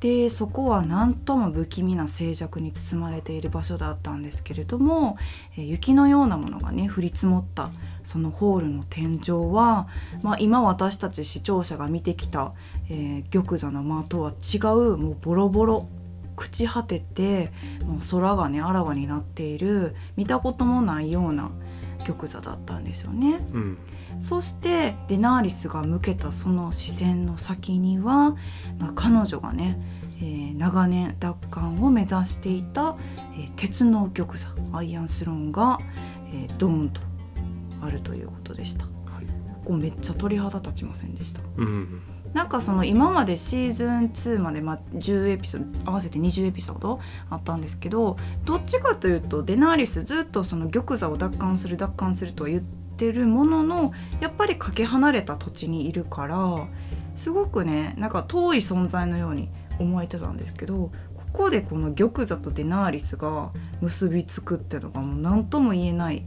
でそこは何とも不気味な静寂に包まれている場所だったんですけれども、え雪のようなものがね降り積もったそのホールの天井は、まあ、今私たち視聴者が見てきた、えー、玉座の間とは違うもうボロボロ朽ち果ててもう空がねあらわになっている見たこともないような玉座だったんですよね。うんそしてデナーリスが向けたその視線の先には、まあ、彼女がね、えー、長年奪還を目指していた、えー、鉄の玉座アイアンスローンが、えー、ドーンとあるということでした。はい、こうめっちゃ鳥肌立ちませんでした？うんなんかその今までシーズン2までまあ10エピソード合わせて20エピソードあったんですけどどっちかというとデナーリスずっとその玉座を奪還する奪還するとは言ってってるもののやっぱりかけ離れた土地にいるからすごくねなんか遠い存在のように思えてたんですけどここでこの玉座とデナーリスが結びつくっていうのがもう何とも言えない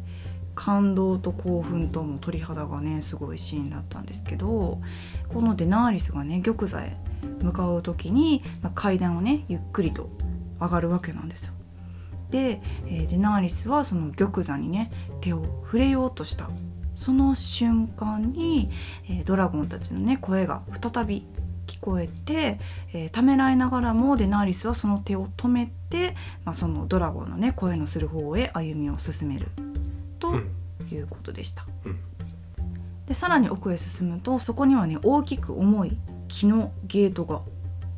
感動と興奮とも鳥肌がねすごいシーンだったんですけどこのデナーリスがね玉座へ向かう時に、まあ、階段をねゆっくりと上がるわけなんですよ。で、えー、デナーリスはその玉座にね手を触れようとした。その瞬間に、えー、ドラゴンたちのね声が再び聞こえて、えー、ためらいながらもデナーリスはその手を止めて、まあ、そのドラゴンのね声のする方へ歩みを進める。ということでした。うん。うん、でさらに奥へ進むとそこにはね大きく重い木のゲートが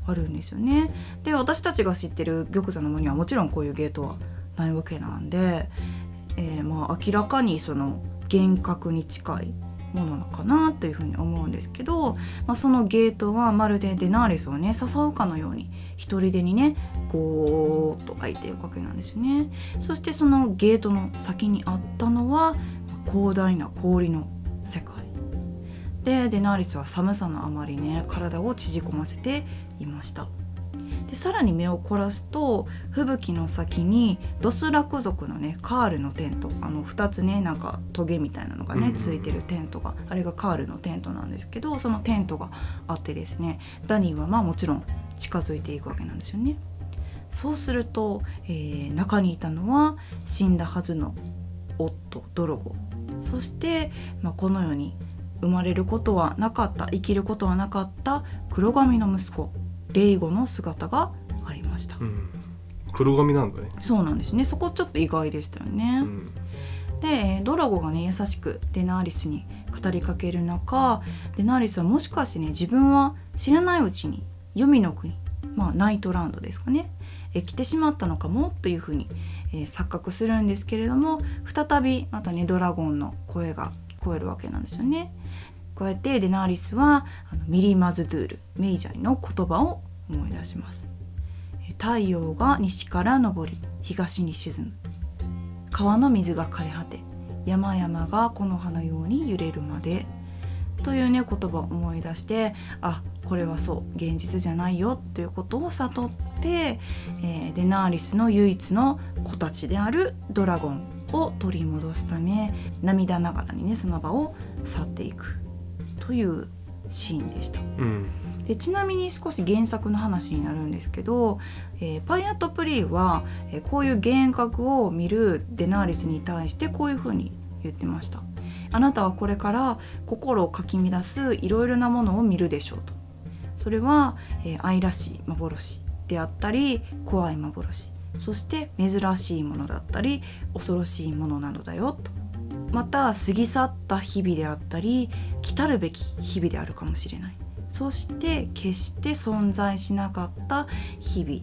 あるんですよね。で私たちが知ってる玉座の間にはもちろんこういうゲートはないわけなんで、えー、まあ明らかにその幻覚に近いものなのかなというふうに思うんですけど、まあ、そのゲートはまるでデナーレスをね誘うかのように一人でにねゴーッと開いているわけなんですよね。そしてそのゲートの先にあったのは広大な氷の世界でデナーリスは寒さのあまりね体を縮こませていました。でさらに目を凝らすと吹雪の先にドスラク族のねカールのテントあの2つねなんかトゲみたいなのがねついてるテントがあれがカールのテントなんですけどそのテントがあってですねダニーはまあもちろん近づいていくわけなんですよね。そうすると、えー、中にいたのは死んだはずの夫ドロゴ。そして、まあ、この世に生まれることはなかった生きることはなかった黒髪の息子レイゴの姿がありました、うん、黒髪なんだね。そうなんですね。そこちょっと意外でしたよね、うん、でドラゴがね優しくデナーリスに語りかける中デナーリスはもしかしてね自分は知らないうちに黄泉の国まあナイトランドですかねえ来てしまったのかもというふうに、えー、錯覚するんですけれども再びまたねドラゴンの声が聞こえるわけなんですよね。こうやってデナーリスはあのミリマズドゥールメイジャイの言葉を思い出します。太陽が西から昇り東に沈む。川の水が枯れ果て山々がこの葉のように揺れるまでというね言葉を思い出してあこれはそう現実じゃないよということを悟って、えー、デナーリスの唯一の子たちであるドラゴンを取り戻すため涙ながらにねその場を去っていく。というシーンでした。うん。でちなみに少し原作の話になるんですけど、えー、パイアット・プリーは、えー、こういう幻覚を見るデナーリスに対してこういうふうに言ってました。あなたはこれから心をかき乱すいろいろなものを見るでしょうと。それは、えー、愛らしい幻であったり怖い幻。そして珍しいものだったり恐ろしいものなのだよとまた過ぎ去った日々であったり来たるべき日々であるかもしれない。そして決して存在しなかった日々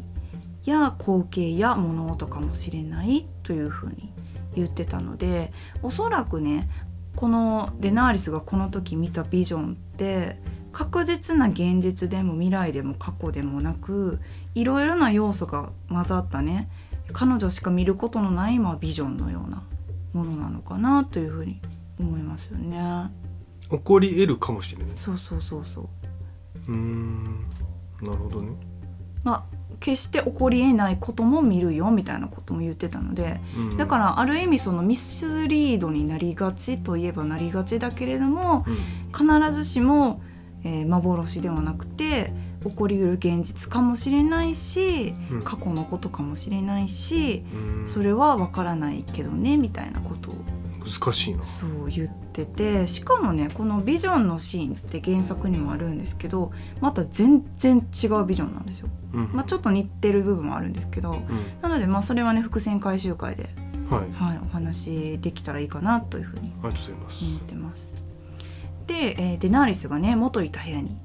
や光景や物音かもしれないというふうに言ってたのでおそらくねこのデナーリスがこの時見たビジョンって確実な現実でも未来でも過去でもなくいろいろな要素が混ざったね彼女しか見ることのない、まあ、ビジョンのような。ものなのかなというふうに思いますよね。起こり得るかもしれない。そうそうそうそう。うーんなるほどね。まあ決して起こりえないことも見るよみたいなことも言ってたので、うんだからある意味そのミスリードになりがちといえばなりがちだけれどもうん必ずしも、えー幻ではなくて起こりうる現実かもしれないしうん過去のことかもしれないしうんそれはわからないけどねみたいなことを難しいな。そう言っててしかもねこのビジョンのシーンって原作にもあるんですけどまた全然違うビジョンなんですよ。うんまあ、ちょっと似てる部分もあるんですけどうんなのでまあそれはね伏線回収会で、はいはい、お話できたらいいかなというふうにありがとうございます。思ってます。で、えーデナーリスがね元いた部屋に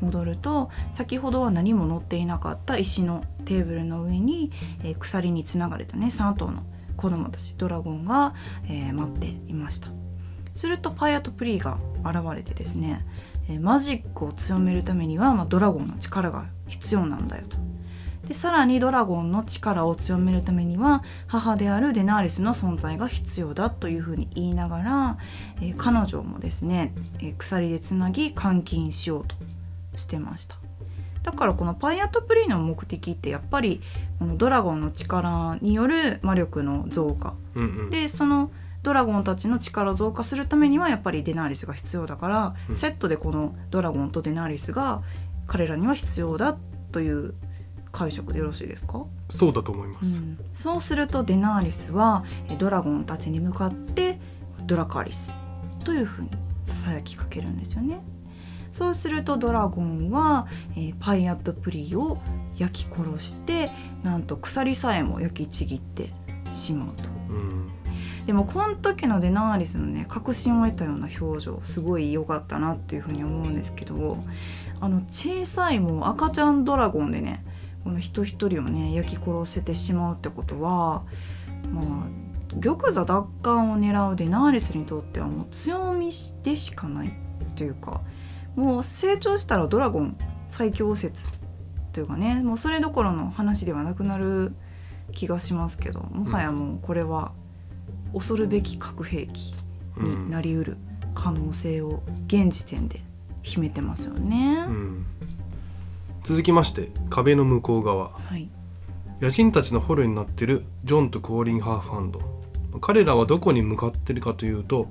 戻ると先ほどは何も乗っていなかった石のテーブルの上に、えー鎖につながれたね3頭の子供たちドラゴンが、えー待っていました。するとパイアとプリーが現れてですね、えマジックを強めるためには、まあ、ドラゴンの力が必要なんだよと。でさらにドラゴンの力を強めるためには母であるデナーリスの存在が必要だというふうに言いながら、えー彼女もですね、えー鎖でつなぎ監禁しようと。してましただからこのパイアットプリーの目的ってやっぱりこのドラゴンの力による魔力の増加うんうん。でそのドラゴンたちの力を増加するためにはやっぱりデナーリスが必要だから、うんセットでこのドラゴンとデナーリスが彼らには必要だという解釈でよろしいですか、そうだと思います。うん、そうするとデナーリスはえドラゴンたちに向かってドラカリスというふうにささやきかけるんですよね。そうするとドラゴンは、えーパイアットプリーを焼き殺してなんと鎖さえも焼きちぎってしまうと。うんでもこの時のデナーリスのね確信を得たような表情すごい良かったなっていうふうに思うんですけどあの小さいもう赤ちゃんドラゴンでねこの人一人をね焼き殺せてしまうってことはまあ玉座奪還を狙うデナーリスにとってはもう強みでしかないというかもう成長したらドラゴン最強説というかねもうそれどころの話ではなくなる気がしますけどもはやもうこれは恐るべき核兵器になりうる可能性を現時点で秘めてますよね。うん。続きまして壁の向こう側。はい、野人たちの捕虜になっているジョンとクオリン・ハーフハンド。彼らはどこに向かってるかというと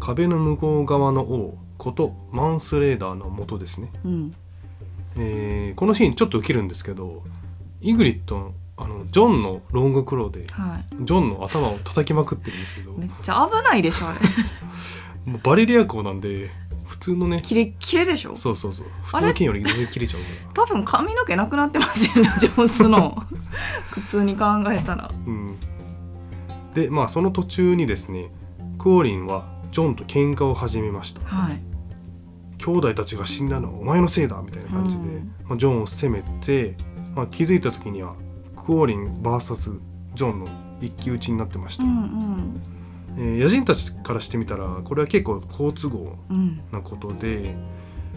壁の向こう側の王ことマンスレーダーの元ですね、うん、えーこのシーンちょっとウケるんですけどイグリッドのあのジョンのロングクローではジョンの頭を叩きまくってるんですけどい、めっちゃ危ないでしょあれ。*laughs* もうバレリア鋼なんで普通のねキレッキレでしょ？そうそうそう。普通の剣より全然切れちゃう。か多分髪の毛なくなってますよね *laughs* ジョンスの。普通に考えたらら。うん。でまあその途中にですねクオリンはジョンと喧嘩を始めました。はい。兄弟たちが死んだのはお前のせいだみたいな感じで、うん。まあ、ジョンを責めて、まあ、気づいた時にはクオリン VS ジョンの一騎打ちになってました、うんうん。えー野人たちからしてみたらこれは結構好都合うん。なことで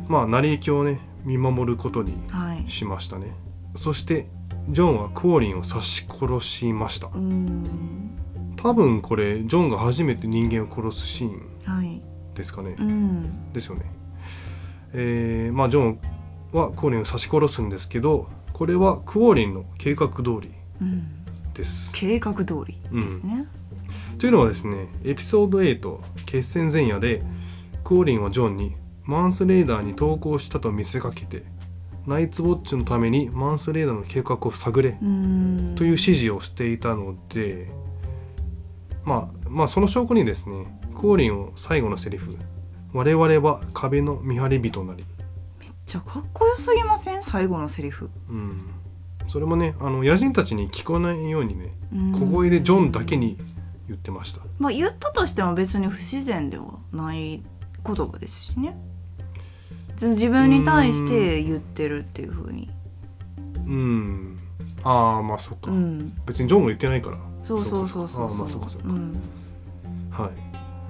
まあ成り行きをね見守ることにはい。しましたね。そしてジョンはクオリンを刺し殺しました。うん多分これジョンが初めて人間を殺すシーンはい。ですかね、うん。ですよね。えーまあジョンはクオリンを刺し殺すんですけどこれはクオリンの計画通りうん。です。計画通りですね、というのはですねエピソード8決戦前夜でクオリンはジョンにマンスレーダーに投稿したと見せかけてナイツウォッチのためにマンスレーダーの計画を探れうん。という指示をしていたので、まあ、まあその証拠にですねクオリンを最後のセリフ「我々は壁の見張り人なり。めっちゃかっこよすぎません？最後のセリフ」うん、それもねあの野人たちに聞こえないようにねうん。小声でジョンだけに言ってました。まあ言ったとしても別に不自然ではない言葉ですしね。ず自分に対して言ってるっていう風に。うん。ああまあそっか、うん。別にジョンも言ってないからそうそうそうそうまあそうかそうか、ん。は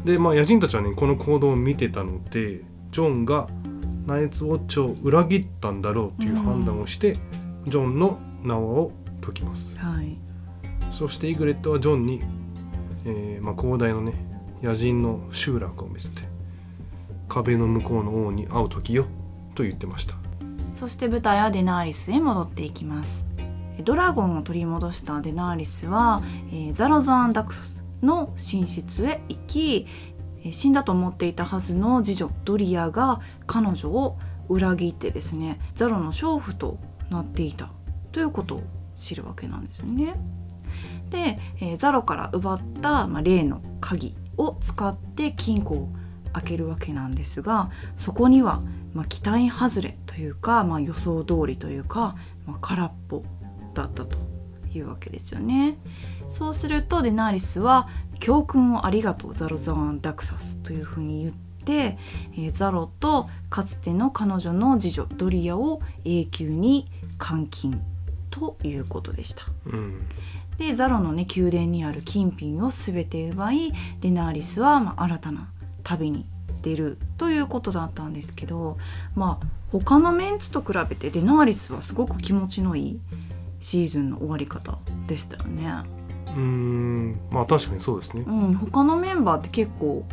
い。でまあ野人たちはねこの行動を見てたのでジョンがナイツウォッチを裏切ったんだろうという判断をして、ジョンの縄を解きます。はい。そしてイグレットはジョンに、えーまあ、広大のね野人の集落を見せて壁の向こうの王に会う時よと言ってました。そして舞台はデナーリスへ戻っていきますドラゴンを取り戻したデナーリスは、えーザロザン・ダクソスの寝室へ行き、死んだと思っていたはずの次女ドリアが彼女を裏切ってですねザロの娼婦となっていたということを知るわけなんですよね。で、えーザロから奪った、まあ、例の鍵を使って金庫を開けるわけなんですがそこには、まあ、期待外れというか、まあ、予想通りというか、まあ、空っぽだったというわけですよね。そうするとデナーリスは「教訓をありがとうザロザワン・ダクサス」というふうに言って、えーザロとかつての彼女の次女ドリアを永久に監禁ということでした。うんでザロのね宮殿にある金品を全て奪いデナーリスは、まあ、新たな旅に出るということだったんですけどまあ他のメンツと比べてデナーリスはすごく気持ちのいいシーズンの終わり方でしたよね。うーん。まあ確かにそうですね。うん、他のメンバーって結構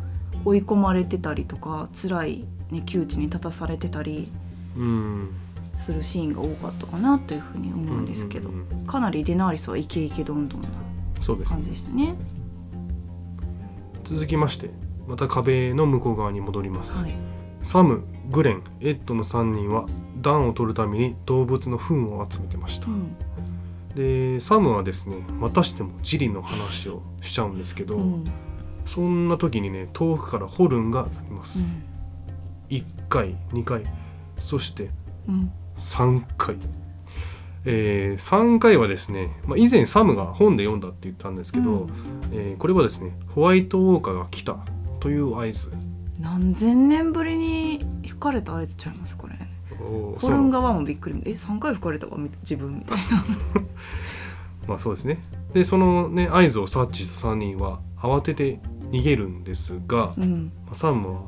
追い込まれてたりとか辛い、ね、窮地に立たされてたりうんするシーンが多かったかなというふうに思うんですけど、うんうんうんかなりデナーリスはイケイケどんどんな感じでしたね。続きましてまた壁の向こう側に戻ります、はい。サムグレンエッドの3人は暖を取るために動物の糞を集めてました、うんでサムはですねまたしてもジリの話をしちゃうんですけど、うん。そんな時にね遠くからホルンが鳴ります、1回2回そしてうん。3回。えー、3回はですね、まあ、以前サムが本で読んだって言ったんですけど、うん。えーこれはですねホワイトウォーカーが来たという合図。何千年ぶりに吹かれた合図ちゃいますこれホルン側もびっくり。え3回吹かれたわみ自分みたいな。*laughs* まあそうですね。でそのね合図を察知した3人は慌てて逃げるんですが、うん。まあサムは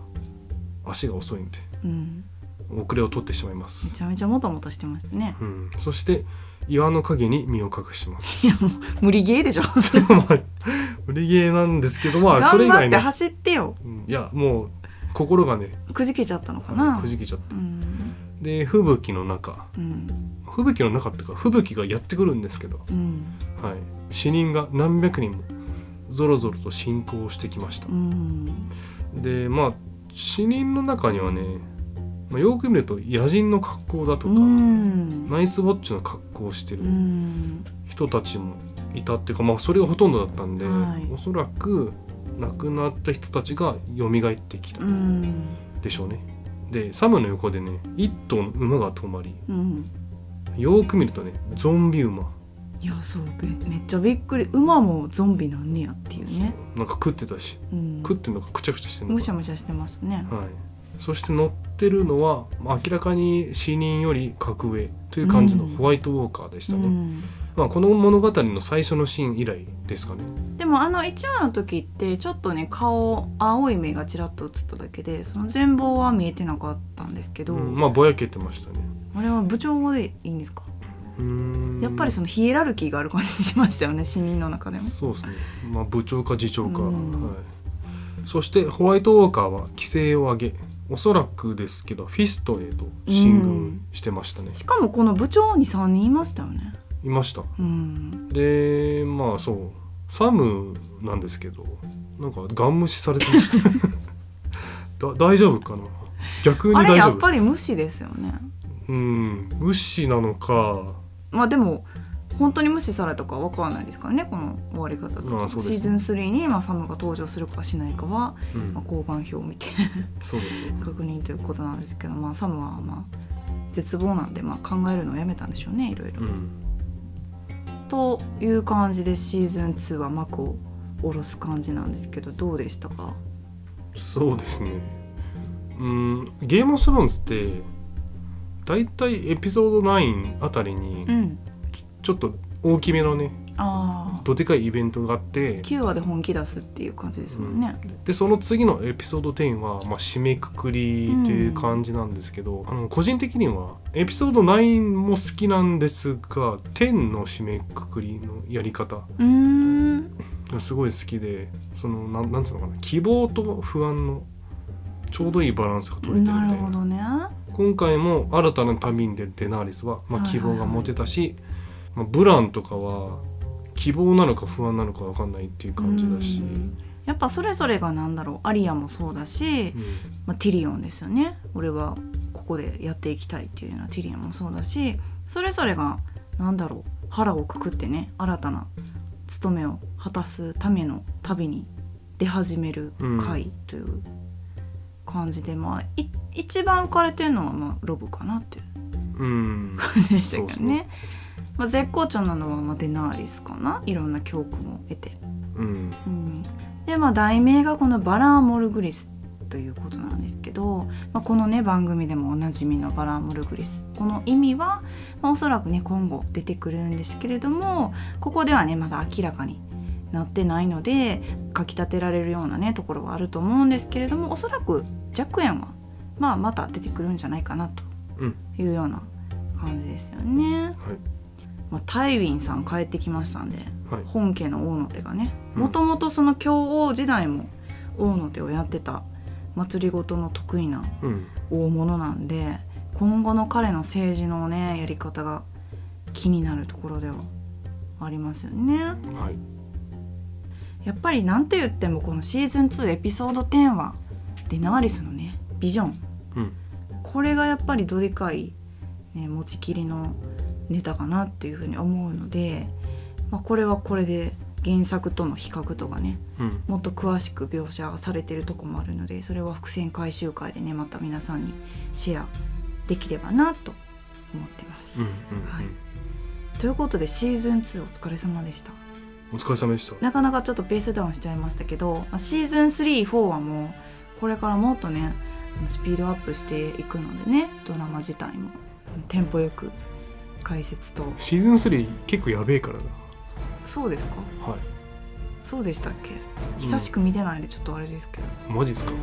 足が遅いんでうん。遅れを取ってしまいまめす、ちゃめちゃもたもたしてましたね。うん、そして岩の陰に身を隠します。いやもう無理ゲーでしょ。*laughs* 無理ゲーなんですけどまあそれ以外の、走ってよ。うん。いやもう心がねくじけちゃったのかな。くじけちゃった。うんで吹雪の中。うん。吹雪の中っていうか吹雪がやってくるんですけど、うん。はい、死人が何百人もぞろぞろと進行してきました。うん。でまあ死人の中にはね、まあ、よく見ると野人の格好だとうか、ん。ナイツウォッチの格好をしてるうん。人たちもいたっていうか、まあ、それがほとんどだったんで、はい。おそらく亡くなった人たちが蘇ってきたうん。でしょうね。でサムの横でね一頭の馬が止まりうん。よーく見るとねゾンビ馬。いやそうめめっちゃびっくり。馬もゾンビなんねやっていうね、なんか食ってたしうん、食ってんのかくちゃくちゃしてんのか。むしゃむしゃしてますね。はい、そして乗ってるのはまあ明らかに死人より格上という感じのうん。ホワイトウォーカーでしたね、うんまあ、この物語の最初のシーン以来ですかね。でもあの1話の時ってちょっとね顔青い目がちらっと映っただけでその全貌は見えてなかったんですけど、うんまあぼやけてましたね。あれは部長でいいんですか？やっぱりそのヒエラルキーがある感じにしましたよね死人の中でも。そうですね、まあ、部長か次長か、うん。はい、そしてホワイトウォーカーは規制を上げおそらくですけどフィストへと進軍してましたね、しかもこの部長に3人いましたよねいました。うん。でまあそう。サムなんですけどなんかガン無視されてました。*laughs* だ大丈夫かな？逆にあれやっ大丈夫？ぱり無視ですよね。うん。無視なのか。まあでも本当に無視されたかは分からないですからねこの終わり方だと、まあね。シーズン3に、まあ、サムが登場するかしないかは、うん。まあ、交番表を見て。そうですよ *laughs* 確認ということなんですけど、まあ、サムはまあ絶望なんで、まあ、考えるのをやめたんでしょうねいろいろ。うんという感じでシーズン2は幕を下ろす感じなんですけどどうでしたか？そうですね。うんゲームオブスローンズって大体エピソード9あたりにうん。ちょっと大きめのねどでかいイベントがあって。9話で本気出すっていう感じですもんね。でその次のエピソード10は、まあ、締めくくりという感じなんですけど、あの個人的にはエピソード9も好きなんですが10の締めくくりのやり方。がすごい好きでそのなんなんつうのかな。希望と不安のちょうどいいバランスが取れてるみたな。いるなほどね。今回も新たな旅に出るデナーリスは、まあ、はいはい。希望が持てたし、まあ、ブランとかは希望なのか不安なのか分かんないっていう感じだし、うん。やっぱそれぞれがなんだろうアリアもそうだし、うん。まあ、ティリオンですよね。俺はここでやっていきたいっていうようなティリオンもそうだしそれぞれがなんだろう腹をくくってね新たな務めを果たすための旅に出始める回という感じで、まあい一番浮かれてるのは、まあ、ロブかなっていううん。感じでしたけどそうね。まあ、絶好調なのはまあデナーリスかな？いろんな教訓を得て。うん。うん、でまあ題名がこのバラー・モルグリスということなんですけど、まあ、このね番組でもおなじみのバラー・モルグリス。この意味は、まあ、おそらくね今後出てくるんですけれどもここではねまだ明らかになってないので書き立てられるようなねところはあると思うんですけれどもおそらくジャックエンは、まあ、また出てくるんじゃないかなとうん。いうような感じですよね。はいまあ、タイウィンさん帰ってきましたんではい。本家の王の手がね。うん。もともとその教王時代も王の手をやってた祭りごとの得意なうん。大物なんで今後の彼の政治のねやり方が気になるところではありますよね。はい。やっぱり何と言ってもこのシーズン2エピソード10はデナーリスのねビジョン。うん。これがやっぱりどでかい、ね、持ちきりのネタかなっていうふうに思うので、まあ、これはこれで原作との比較とかねうんもっと詳しく描写されてるとこもあるのでそれは伏線回収会でねまた皆さんにシェアできればなと思ってます。うんうんはい、ということでシーズン2お疲れ様でした。お疲れ様でしたなかなかちょっとペースダウンしちゃいましたけどまあシーズン34はもうこれからもっとねスピードアップしていくのでねドラマ自体もテンポよく解説と。シーズン3結構やべえからな。そうですか？はい。そうでしたっけ？うん。久しく見てないんでちょっとあれですけど、マジっすか？うん。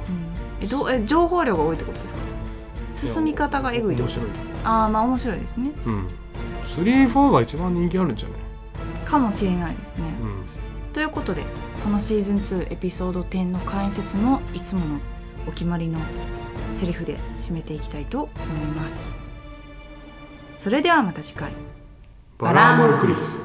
えどうえ情報量が多いってことですか？進み方がエグいって面白いことですか？ああまあ面白いですね。うん。34が一番人気あるんじゃない？かもしれないですね、うん。ということでこのシーズン2エピソード10の解説もいつものお決まりのセリフで締めていきたいと思いますそれではまた次回。バラーモルクリス。